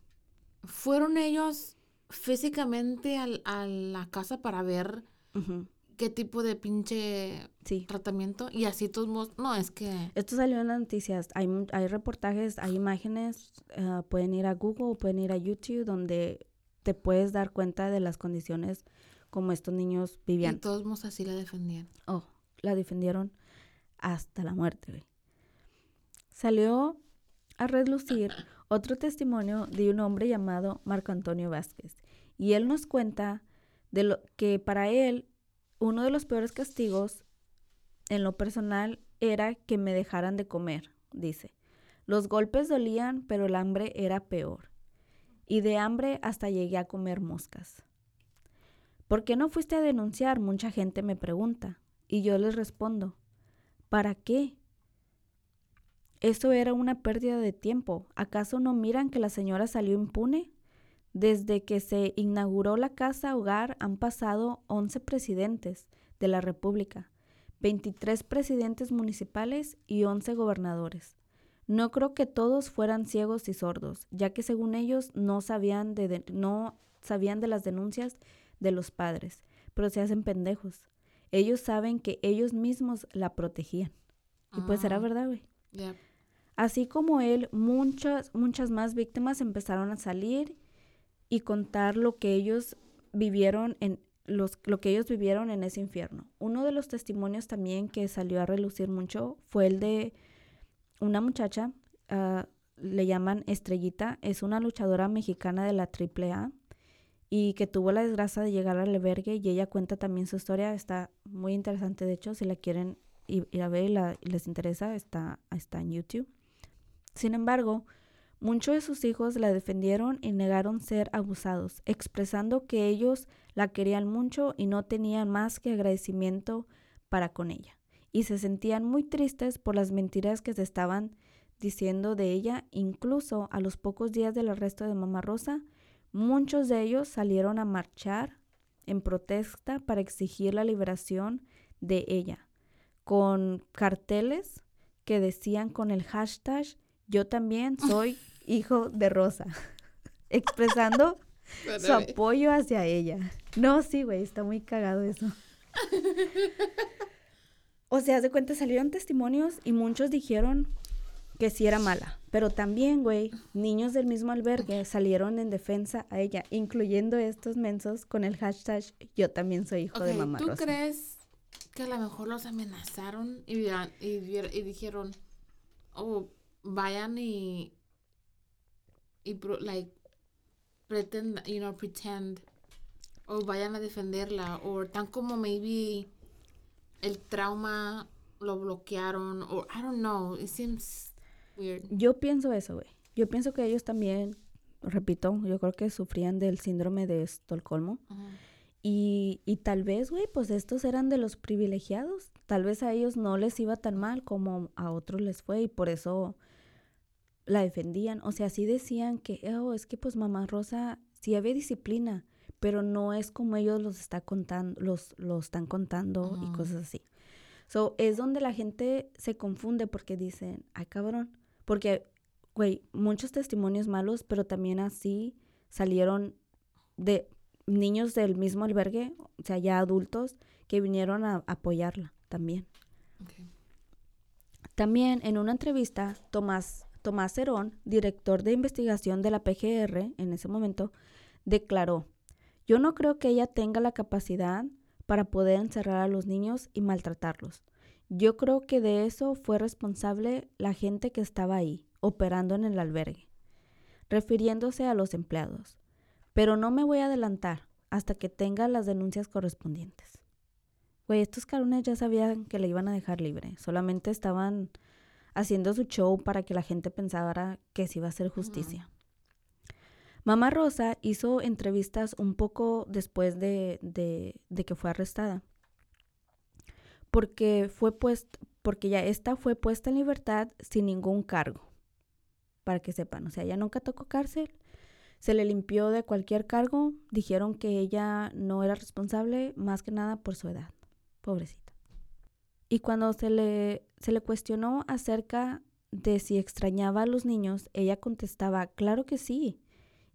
fueron ellos físicamente a la casa para ver qué tipo de pinche tratamiento y así todos no es que esto salió en las noticias hay, hay reportajes hay imágenes ah, pueden ir a Google o pueden ir a YouTube donde te puedes dar cuenta de las condiciones como estos niños vivían. Y todos así la defendían. Oh la defendieron hasta la muerte güey. salió a relucir otro testimonio de un hombre llamado Marco Antonio Vázquez y él nos cuenta de lo que para él uno de los peores castigos en lo personal era que me dejaran de comer, dice. Los golpes dolían, pero el hambre era peor. Y de hambre hasta llegué a comer moscas. ¿Por qué no fuiste a denunciar? Mucha gente me pregunta. Y yo les respondo, ¿para qué? Eso era una pérdida de tiempo. ¿Acaso no miran que la señora salió impune? Desde que se inauguró la Casa Hogar han pasado 11 presidentes de la República, 23 presidentes municipales y 11 gobernadores. No creo que todos fueran ciegos y sordos, ya que según ellos no sabían de, no sabían de las denuncias de los padres, pero se hacen pendejos. Ellos saben que ellos mismos la protegían. Y pues era ah. verdad, güey. Así como él, muchas, muchas más víctimas empezaron a salir y contar lo que ellos vivieron en los, lo que ellos vivieron en ese infierno. Uno de los testimonios también que salió a relucir mucho fue el de una muchacha, ah, le llaman Estrellita, es una luchadora mexicana de la AAA y que tuvo la desgracia de llegar al albergue y ella cuenta también su historia, está muy interesante de hecho, si la quieren ir, a ver y, les interesa, está, está en YouTube. Sin embargo, Muchos de sus hijos la defendieron y negaron ser abusados, expresando que ellos la querían mucho y no tenían más que agradecimiento para con ella. Y se sentían muy tristes por las mentiras que se estaban diciendo de ella. Incluso a los pocos días del arresto de Mamá Rosa, muchos de ellos salieron a marchar en protesta para exigir la liberación de ella, con carteles que decían con el hashtag yo también soy hijo de Rosa, expresando su apoyo hacia ella. No, sí, güey, está muy cagado eso. O sea, de cuenta salieron testimonios y muchos dijeron que sí era mala. Pero también, güey, niños del mismo albergue salieron en defensa a ella, incluyendo estos mensos con el hashtag yo también soy hijo de mamá ¿tú crees que a lo mejor los amenazaron y, y dijeron, oh, vayan y y like pretend, you know, pretend o vayan a defenderla o tan como maybe el trauma lo bloquearon o I don't know, it seems weird. Yo pienso eso, güey. Yo pienso que ellos también, repito, yo creo que sufrían del síndrome de Estocolmo. Y, y tal vez, güey, pues estos eran de los privilegiados. Tal vez a ellos no les iba tan mal como a otros les fue y por eso la defendían, o sea, sí decían que, oh, es que pues mamá Rosa sí había disciplina, pero no es como ellos los está contando, los, los están contando y cosas así. So, es donde la gente se confunde porque dicen, ay cabrón, porque, güey, muchos testimonios malos, pero también así salieron de niños del mismo albergue, o sea, ya adultos, que vinieron a apoyarla también. También en una entrevista, Tomás Tomás Herón, director de investigación de la PGR en ese momento, declaró, yo no creo que ella tenga la capacidad para poder encerrar a los niños y maltratarlos. Yo creo que de eso fue responsable la gente que estaba ahí, operando en el albergue, refiriéndose a los empleados. Pero no me voy a adelantar hasta que tenga las denuncias correspondientes. Güey, estos carones ya sabían que le iban a dejar libre, solamente estaban haciendo su show para que la gente pensara que sí iba a ser justicia. Mamá Rosa hizo entrevistas un poco después de, de, que fue arrestada. Porque fue puesta, porque ya esta fue puesta en libertad sin ningún cargo. Para que sepan, o sea, ella nunca tocó cárcel. Se le limpió de cualquier cargo. Dijeron que ella no era responsable más que nada por su edad. Pobrecita. Y cuando se le, se le cuestionó acerca de si extrañaba a los niños, ella contestaba, claro que sí,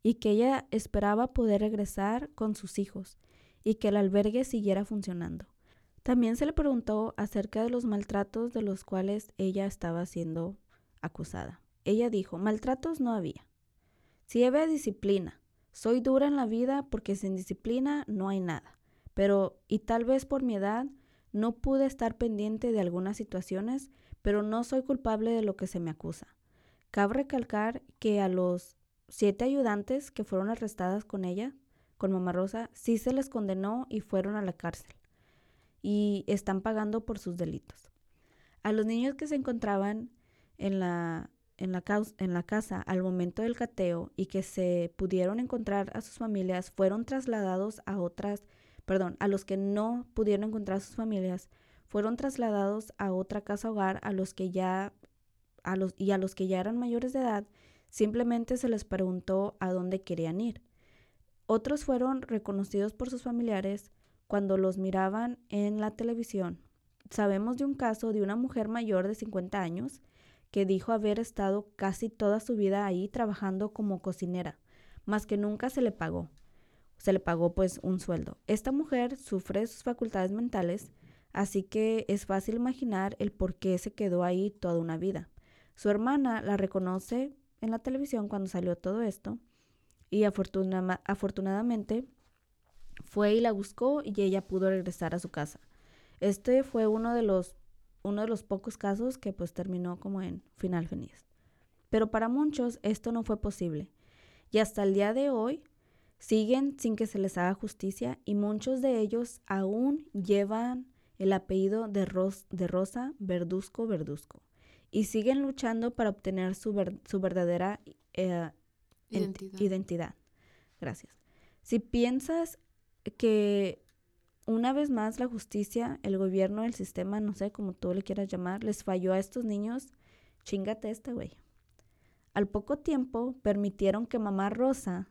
y que ella esperaba poder regresar con sus hijos y que el albergue siguiera funcionando. También se le preguntó acerca de los maltratos de los cuales ella estaba siendo acusada. Ella dijo, maltratos no había. Si había disciplina. Soy dura en la vida porque sin disciplina no hay nada. Pero, y tal vez por mi edad, no pude estar pendiente de algunas situaciones, pero no soy culpable de lo que se me acusa. Cabe recalcar que a los siete ayudantes que fueron arrestadas con ella, con Mamá Rosa, sí se les condenó y fueron a la cárcel. Y están pagando por sus delitos. A los niños que se encontraban en la, en la, en la casa al momento del cateo y que se pudieron encontrar a sus familias fueron trasladados a otras perdón, a los que no pudieron encontrar sus familias, fueron trasladados a otra casa hogar a los que ya a los, y a los que ya eran mayores de edad, simplemente se les preguntó a dónde querían ir. Otros fueron reconocidos por sus familiares cuando los miraban en la televisión. Sabemos de un caso de una mujer mayor de 50 años que dijo haber estado casi toda su vida ahí trabajando como cocinera, más que nunca se le pagó se le pagó pues un sueldo. Esta mujer sufre sus facultades mentales, así que es fácil imaginar el por qué se quedó ahí toda una vida. Su hermana la reconoce en la televisión cuando salió todo esto y afortunadamente fue y la buscó y ella pudo regresar a su casa. Este fue uno de los, uno de los pocos casos que pues terminó como en final feliz. Pero para muchos esto no fue posible. Y hasta el día de hoy siguen sin que se les haga justicia y muchos de ellos aún llevan el apellido de, de Rosa Verduzco Verduzco y siguen luchando para obtener su, verdadera eh, identidad. identidad. Gracias. Si piensas que una vez más la justicia, el gobierno, el sistema, no sé, como tú le quieras llamar, les falló a estos niños, chingate esta, güey. Al poco tiempo permitieron que mamá Rosa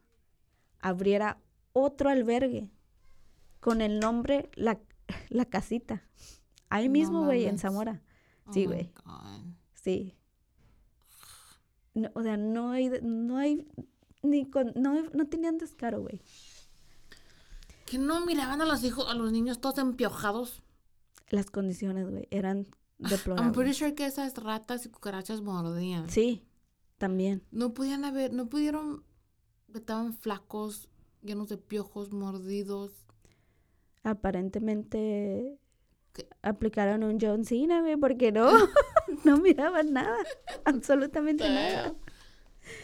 abriera otro albergue con el nombre La, la Casita. Ahí mismo, güey, en Zamora. Sí, oh güey. sí. o sea, no hay, no hay, ni con, no, no tenían descaro, güey. Que no miraban a los hijos, a los niños todos empiojados. Las condiciones, güey, eran deplorables. I'm pretty sure que esas ratas y cucarachas mordían. Sí, también. No podían haber, no pudieron, estaban flacos, llenos de piojos, mordidos. Aparentemente aplicaron un John Cena, güey, porque no, no miraban nada, absolutamente nada.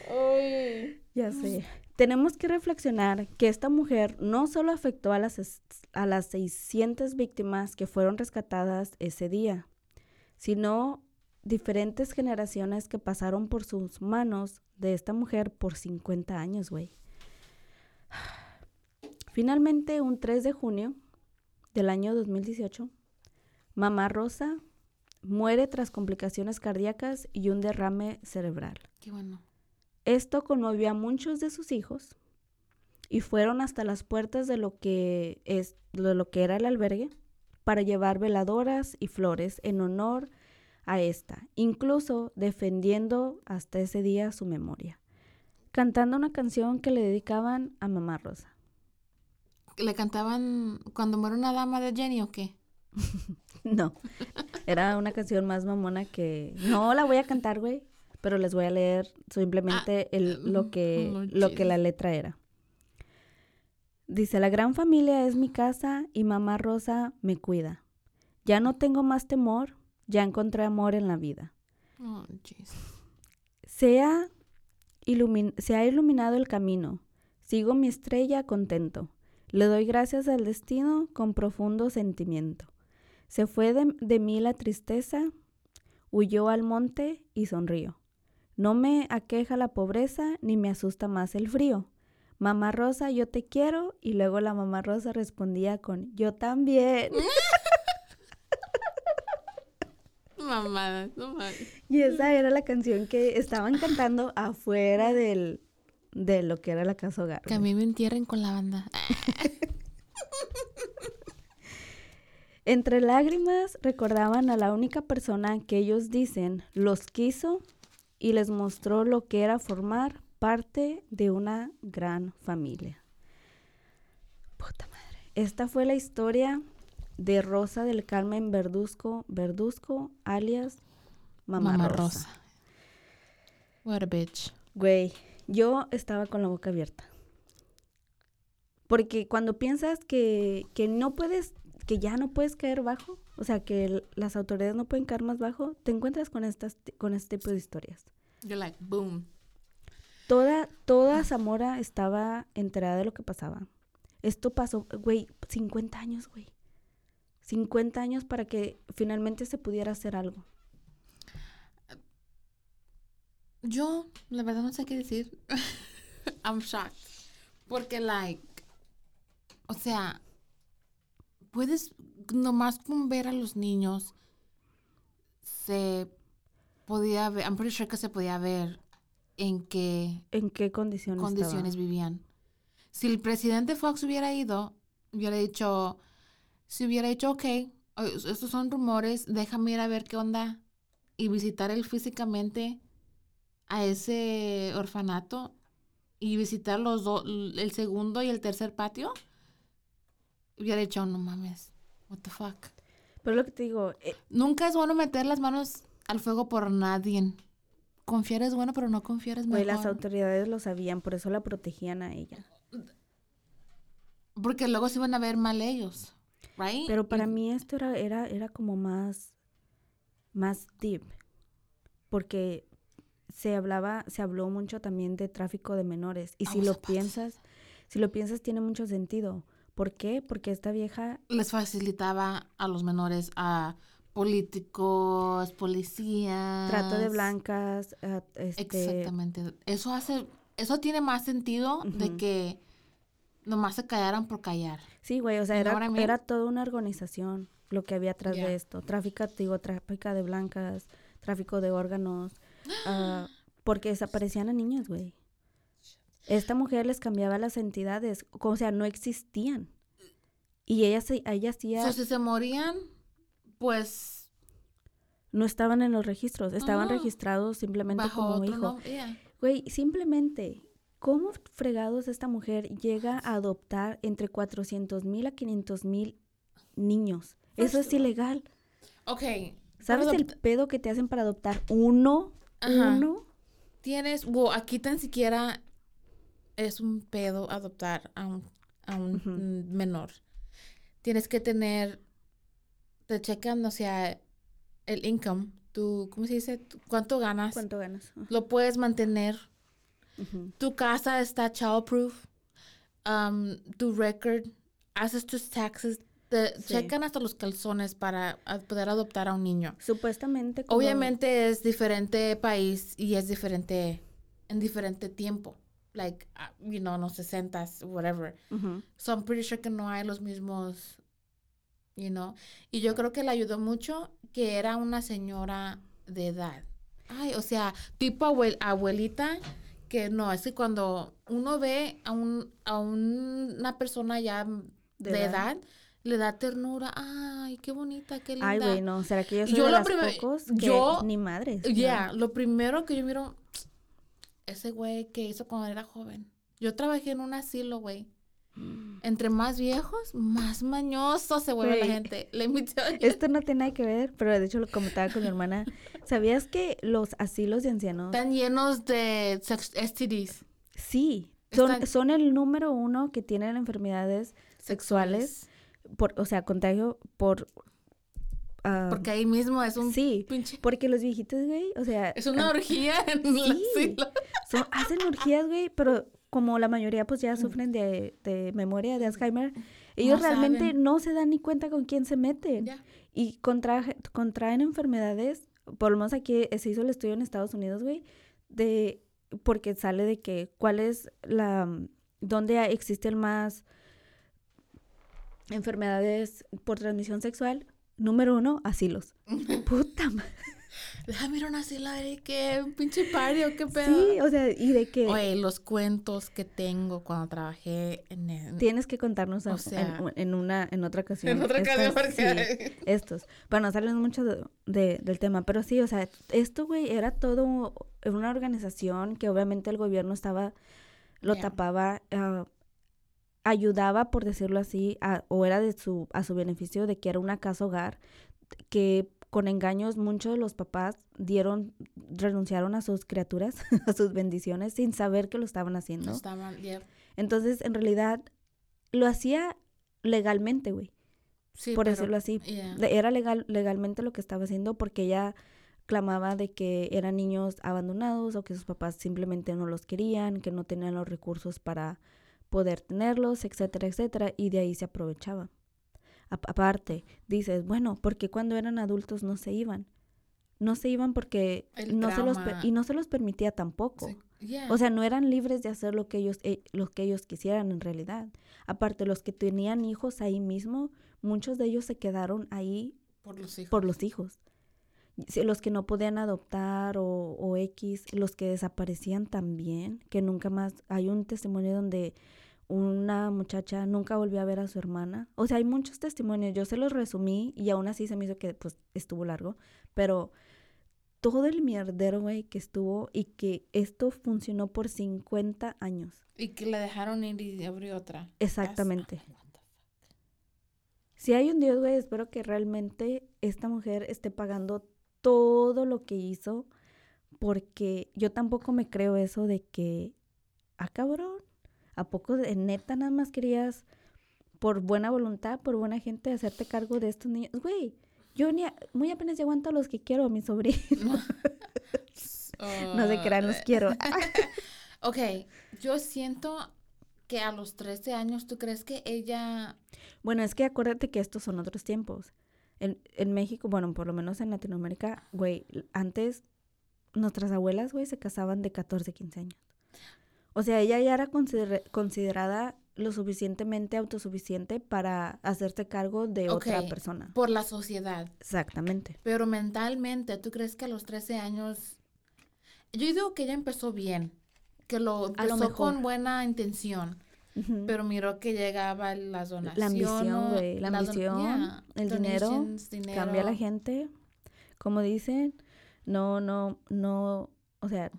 Ay. Ya sé. Tenemos que reflexionar que esta mujer no solo afectó a las, a las 600 víctimas que fueron rescatadas ese día, sino diferentes generaciones que pasaron por sus manos de esta mujer por 50 años, güey. Finalmente, un 3 de junio del año 2018, mamá Rosa muere tras complicaciones cardíacas y un derrame cerebral. Qué bueno. Esto conmovió a muchos de sus hijos y fueron hasta las puertas de lo que es de lo que era el albergue para llevar veladoras y flores en honor a esta, incluso defendiendo hasta ese día su memoria, cantando una canción que le dedicaban a Mamá Rosa. ¿Le cantaban cuando muere una dama de Jenny o qué? no, era una canción más mamona que no la voy a cantar, güey, pero les voy a leer simplemente ah, el, lo, que, lo que la letra era. Dice, la gran familia es mi casa y mamá Rosa me cuida. Ya no tengo más temor, ya encontré amor en la vida. Oh, se, ha se ha iluminado el camino, sigo mi estrella contento, le doy gracias al destino con profundo sentimiento. Se fue de, de mí la tristeza, huyó al monte y sonrío. No me aqueja la pobreza ni me asusta más el frío. Mamá Rosa, yo te quiero. Y luego la mamá Rosa respondía con, yo también. Mamá, Y esa era la canción que estaban cantando afuera del, de lo que era la casa hogar. Que a mí me entierren con la banda. Entre lágrimas recordaban a la única persona que ellos dicen los quiso y les mostró lo que era formar parte de una gran familia. Puta madre. Esta fue la historia de Rosa del Carmen Verduzco, Verduzco, alias Mamá, Rosa. What a bitch. Güey, yo estaba con la boca abierta. Porque cuando piensas que, que no puedes, que ya no puedes caer bajo, o sea, que las autoridades no pueden caer más bajo, te encuentras con, estas, con este tipo de historias. You're like, boom. Toda, toda Zamora estaba enterada de lo que pasaba. Esto pasó, güey, 50 años, güey. 50 años para que finalmente se pudiera hacer algo. Yo, la verdad, no sé qué decir. I'm shocked. Porque, like, o sea, puedes nomás con ver a los niños, se podía ver, I'm pretty sure que se podía ver en qué, en qué condiciones, condiciones vivían. Si el presidente Fox hubiera ido, hubiera dicho, si hubiera dicho, ok, estos son rumores, déjame ir a ver qué onda y visitar él físicamente a ese orfanato y visitar los dos, el segundo y el tercer patio, hubiera dicho, no mames, what the fuck. Pero lo que te digo, eh, nunca es bueno meter las manos al fuego por nadie. Confiar es bueno, pero no confiar es las autoridades lo sabían, por eso la protegían a ella. Porque luego se iban a ver mal ellos, right? Pero para mí esto era, era, era como más, más deep, porque se hablaba, se habló mucho también de tráfico de menores. Y si Abuso lo piensas, si lo piensas tiene mucho sentido. ¿Por qué? Porque esta vieja, les facilitaba a los menores a políticos, policías. trato de blancas, ah, este, Exactamente. Eso hace, eso tiene más sentido de que nomás se callaran por callar. Sí, güey, o sea, era, era toda una organización lo que había atrás Yeah. de esto. Tráfico, digo, tráfico de blancas, tráfico de órganos, ah, porque desaparecían a niños, güey. Esta mujer les cambiaba las entidades, o sea, no existían. Y ella, se, ella hacía, So, si se morían, pues no estaban en los registros, estaban registrados simplemente bajo como hijo. yeah. Güey, simplemente, ¿cómo fregados esta mujer llega a adoptar entre 400 mil a 500 mil niños? Eso es ilegal. Ok. ¿Sabes el pedo que te hacen para adoptar uno? Ajá. Uno. Tienes, wow, aquí tan siquiera es un pedo adoptar a un, a un menor. Tienes que tener, te checan, o sea, el income, tu, ¿cómo se dice? ¿Cuánto ganas? ¿Cuánto ganas? Lo puedes mantener. Ujú. Tu casa está child proof. um, tu record, haces tus taxes. Te Sí. checan hasta los calzones para poder adoptar a un niño. Supuestamente. como- Obviamente es diferente país y es diferente en diferente tiempo. Like, uh, you know, en los 60s, whatever. Ujú. So I'm pretty sure que no hay los mismos, you know. Y yo creo que le ayudó mucho que era una señora de edad. Ay, o sea, tipo abuel- abuelita, que no, es que cuando uno ve a, un, a un- una persona ya de, De edad. edad. le da ternura. Ay, qué bonita, qué linda. Ay, güey, no. ¿Será que yo soy Yo de lo las pocos que yo- ni madres? Ya, lo primero que yo miro, ese güey que hizo cuando era joven. Yo trabajé en un asilo, güey. Entre más viejos, más mañoso se vuelve la gente. Esto no tiene nada que ver, pero de hecho lo comentaba con mi hermana. ¿Sabías que los asilos de ancianos Están llenos de STDs. sí son, Están- son el número uno que tienen enfermedades sexuales, por, o sea, contagio por... ah, Porque ahí mismo es un sí, pinche... porque los viejitos, güey, o sea... Es una ah, orgía en Sí. asilo. son- hacen orgías, güey, pero como la mayoría pues Mm. ya sufren de, de memoria, de Alzheimer, ellos No realmente saben. no se dan ni cuenta con quién se meten. Y contraje- contraen enfermedades, por lo menos aquí se hizo el estudio en Estados Unidos, güey, de porque sale de que cuál es la dónde hay- existen más enfermedades por transmisión sexual. Número uno, asilos. Puta madre. Déjame ir a un asilo a ver qué un pinche party o qué pedo. Sí, o sea, y de que Oye, los cuentos que tengo cuando trabajé en el... tienes que contarnos O en- sea- en, en una en otra ocasión. En otra ocasión, porque- sí, estos. Para no salirnos mucho de- de- del tema. Pero sí, o sea, esto, güey, era todo una organización que obviamente el gobierno estaba, lo tapaba, ah, ayudaba, por decirlo así, a- o era de su, a su beneficio de que era una casa hogar, que con engaños muchos de los papás dieron, renunciaron a sus criaturas, a sus bendiciones, sin saber que lo estaban haciendo. Estaban, yeah. Entonces, en realidad, lo hacía legalmente, güey Sí, por pero- decirlo así. yeah. Era legal, legalmente lo que estaba haciendo porque ella clamaba de que eran niños abandonados o que sus papás simplemente no los querían, que no tenían los recursos para poder tenerlos, etcétera, etcétera, y de ahí se aprovechaba. Aparte, dices, bueno, porque cuando eran adultos no se iban? No se iban porque El no se los y no se los permitía tampoco. Sí, yeah. O sea, no eran libres de hacer lo que ellos, eh, lo que ellos quisieran en realidad. Aparte, los que tenían hijos ahí mismo, muchos de ellos se quedaron ahí por los hijos. por los hijos. Los que no podían adoptar o, o X, los que desaparecían también, que nunca más, hay un testimonio donde una muchacha nunca volvió a ver a su hermana. O sea, hay muchos testimonios, yo se los resumí y aún así se me hizo que pues estuvo largo, pero todo el mierdero, güey, que estuvo y que esto funcionó por 50 años. Y que la dejaron ir y abrió otra. Exactamente. Fuck. Si hay un Dios, güey, espero que realmente esta mujer esté pagando todo lo que hizo, porque yo tampoco me creo eso de que, ah, cabrón, ¿a poco de neta nada más querías por buena voluntad, por buena gente, hacerte cargo de estos niños. Güey, yo ni a- muy apenas ya aguanto a los que quiero, a mis sobrinos. no se crean, los quiero. Ok, yo siento que a los 13 años, ¿tú crees que ella... Bueno, es que acuérdate que estos son otros tiempos. En, en México, bueno, por lo menos en Latinoamérica, güey, antes nuestras abuelas, güey, se casaban de 14, 15 años. O sea, ella ya era consider- considerada lo suficientemente autosuficiente para hacerse cargo de otra persona. por la sociedad, Exactamente. pero mentalmente, ¿tú crees que a los 13 años... Yo digo que ella empezó bien, que lo A lo empezó con buena intención, pero miró que llegaba las donaciones. La ambición, güey, la ambición, yeah, el dinero, dinero. Cambia a la gente. Como dicen, no, no, no, o sea,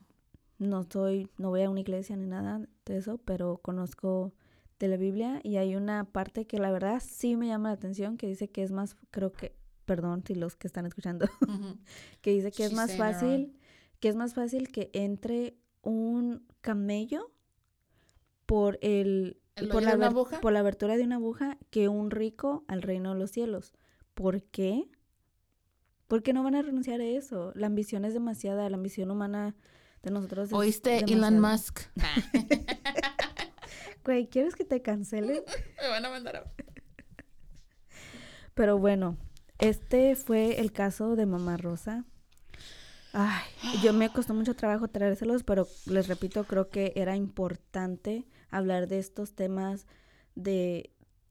no soy, no voy a una iglesia ni nada de eso, pero conozco de la Biblia y hay una parte que la verdad sí me llama la atención, que dice que es más, creo que, perdón si los que están escuchando, que dice que es más fácil, que es más fácil que entre un camello por el, ¿El por la, por la abertura de una aguja que un rico al reino de los cielos. ¿Por qué? ¿Por qué no van a renunciar a eso? La ambición es demasiada, la ambición humana de nosotros ¿Oíste Elon. Musk? Güey, ¿quieres que te cancele? Me van a mandar a... Pero bueno, este fue el caso de Mamá Rosa. Ay, yo me costó mucho trabajo traérselos, pero les repito, creo que era importante hablar de estos temas, de,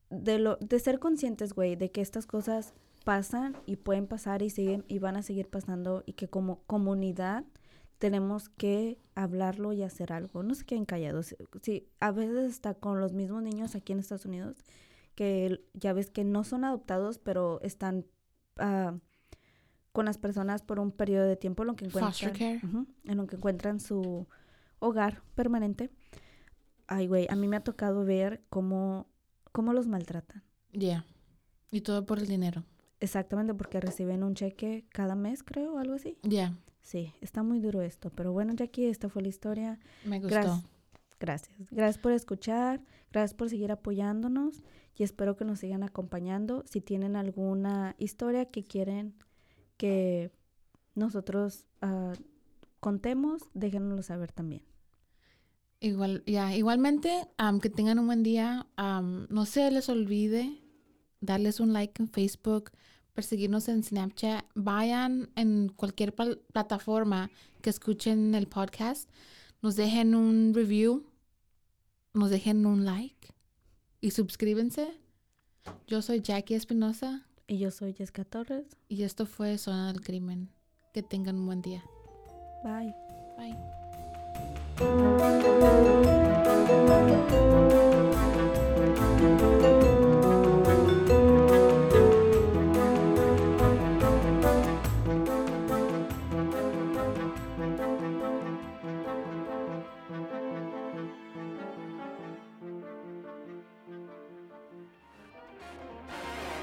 de, lo, de ser conscientes, güey, de que estas cosas pasan y pueden pasar y siguen y van a seguir pasando y que como comunidad tenemos que hablarlo y hacer algo. No se queden callados. Sí, a veces está con los mismos niños aquí en Estados Unidos que ya ves que no son adoptados, pero están ah, con las personas por un periodo de tiempo en lo que encuentran, care. En lo que encuentran su hogar permanente. Ay, güey, a mí me ha tocado ver cómo, cómo los maltratan. Ya. Y todo por el dinero. Exactamente, porque reciben un cheque cada mes, creo, o algo así. Ya. Sí, está muy duro esto. Pero bueno, Jackie, esta fue la historia. Me gustó. Gracias. Gracias. Gracias por escuchar, gracias por seguir apoyándonos y espero que nos sigan acompañando. Si tienen alguna historia que quieren que nosotros ah, contemos, déjenoslo saber también. Igual, ya, igualmente, am, que tengan un buen día. am, no se les olvide darles un like en Facebook, perseguirnos en Snapchat. Vayan en cualquier plataforma que escuchen el podcast. Nos dejen un review, nos dejen un like y suscríbanse. Yo soy Jackie Espinosa Y yo soy Jessica Torres. y esto fue Zona del Crimen. Que tengan un buen día. Bye. Bye.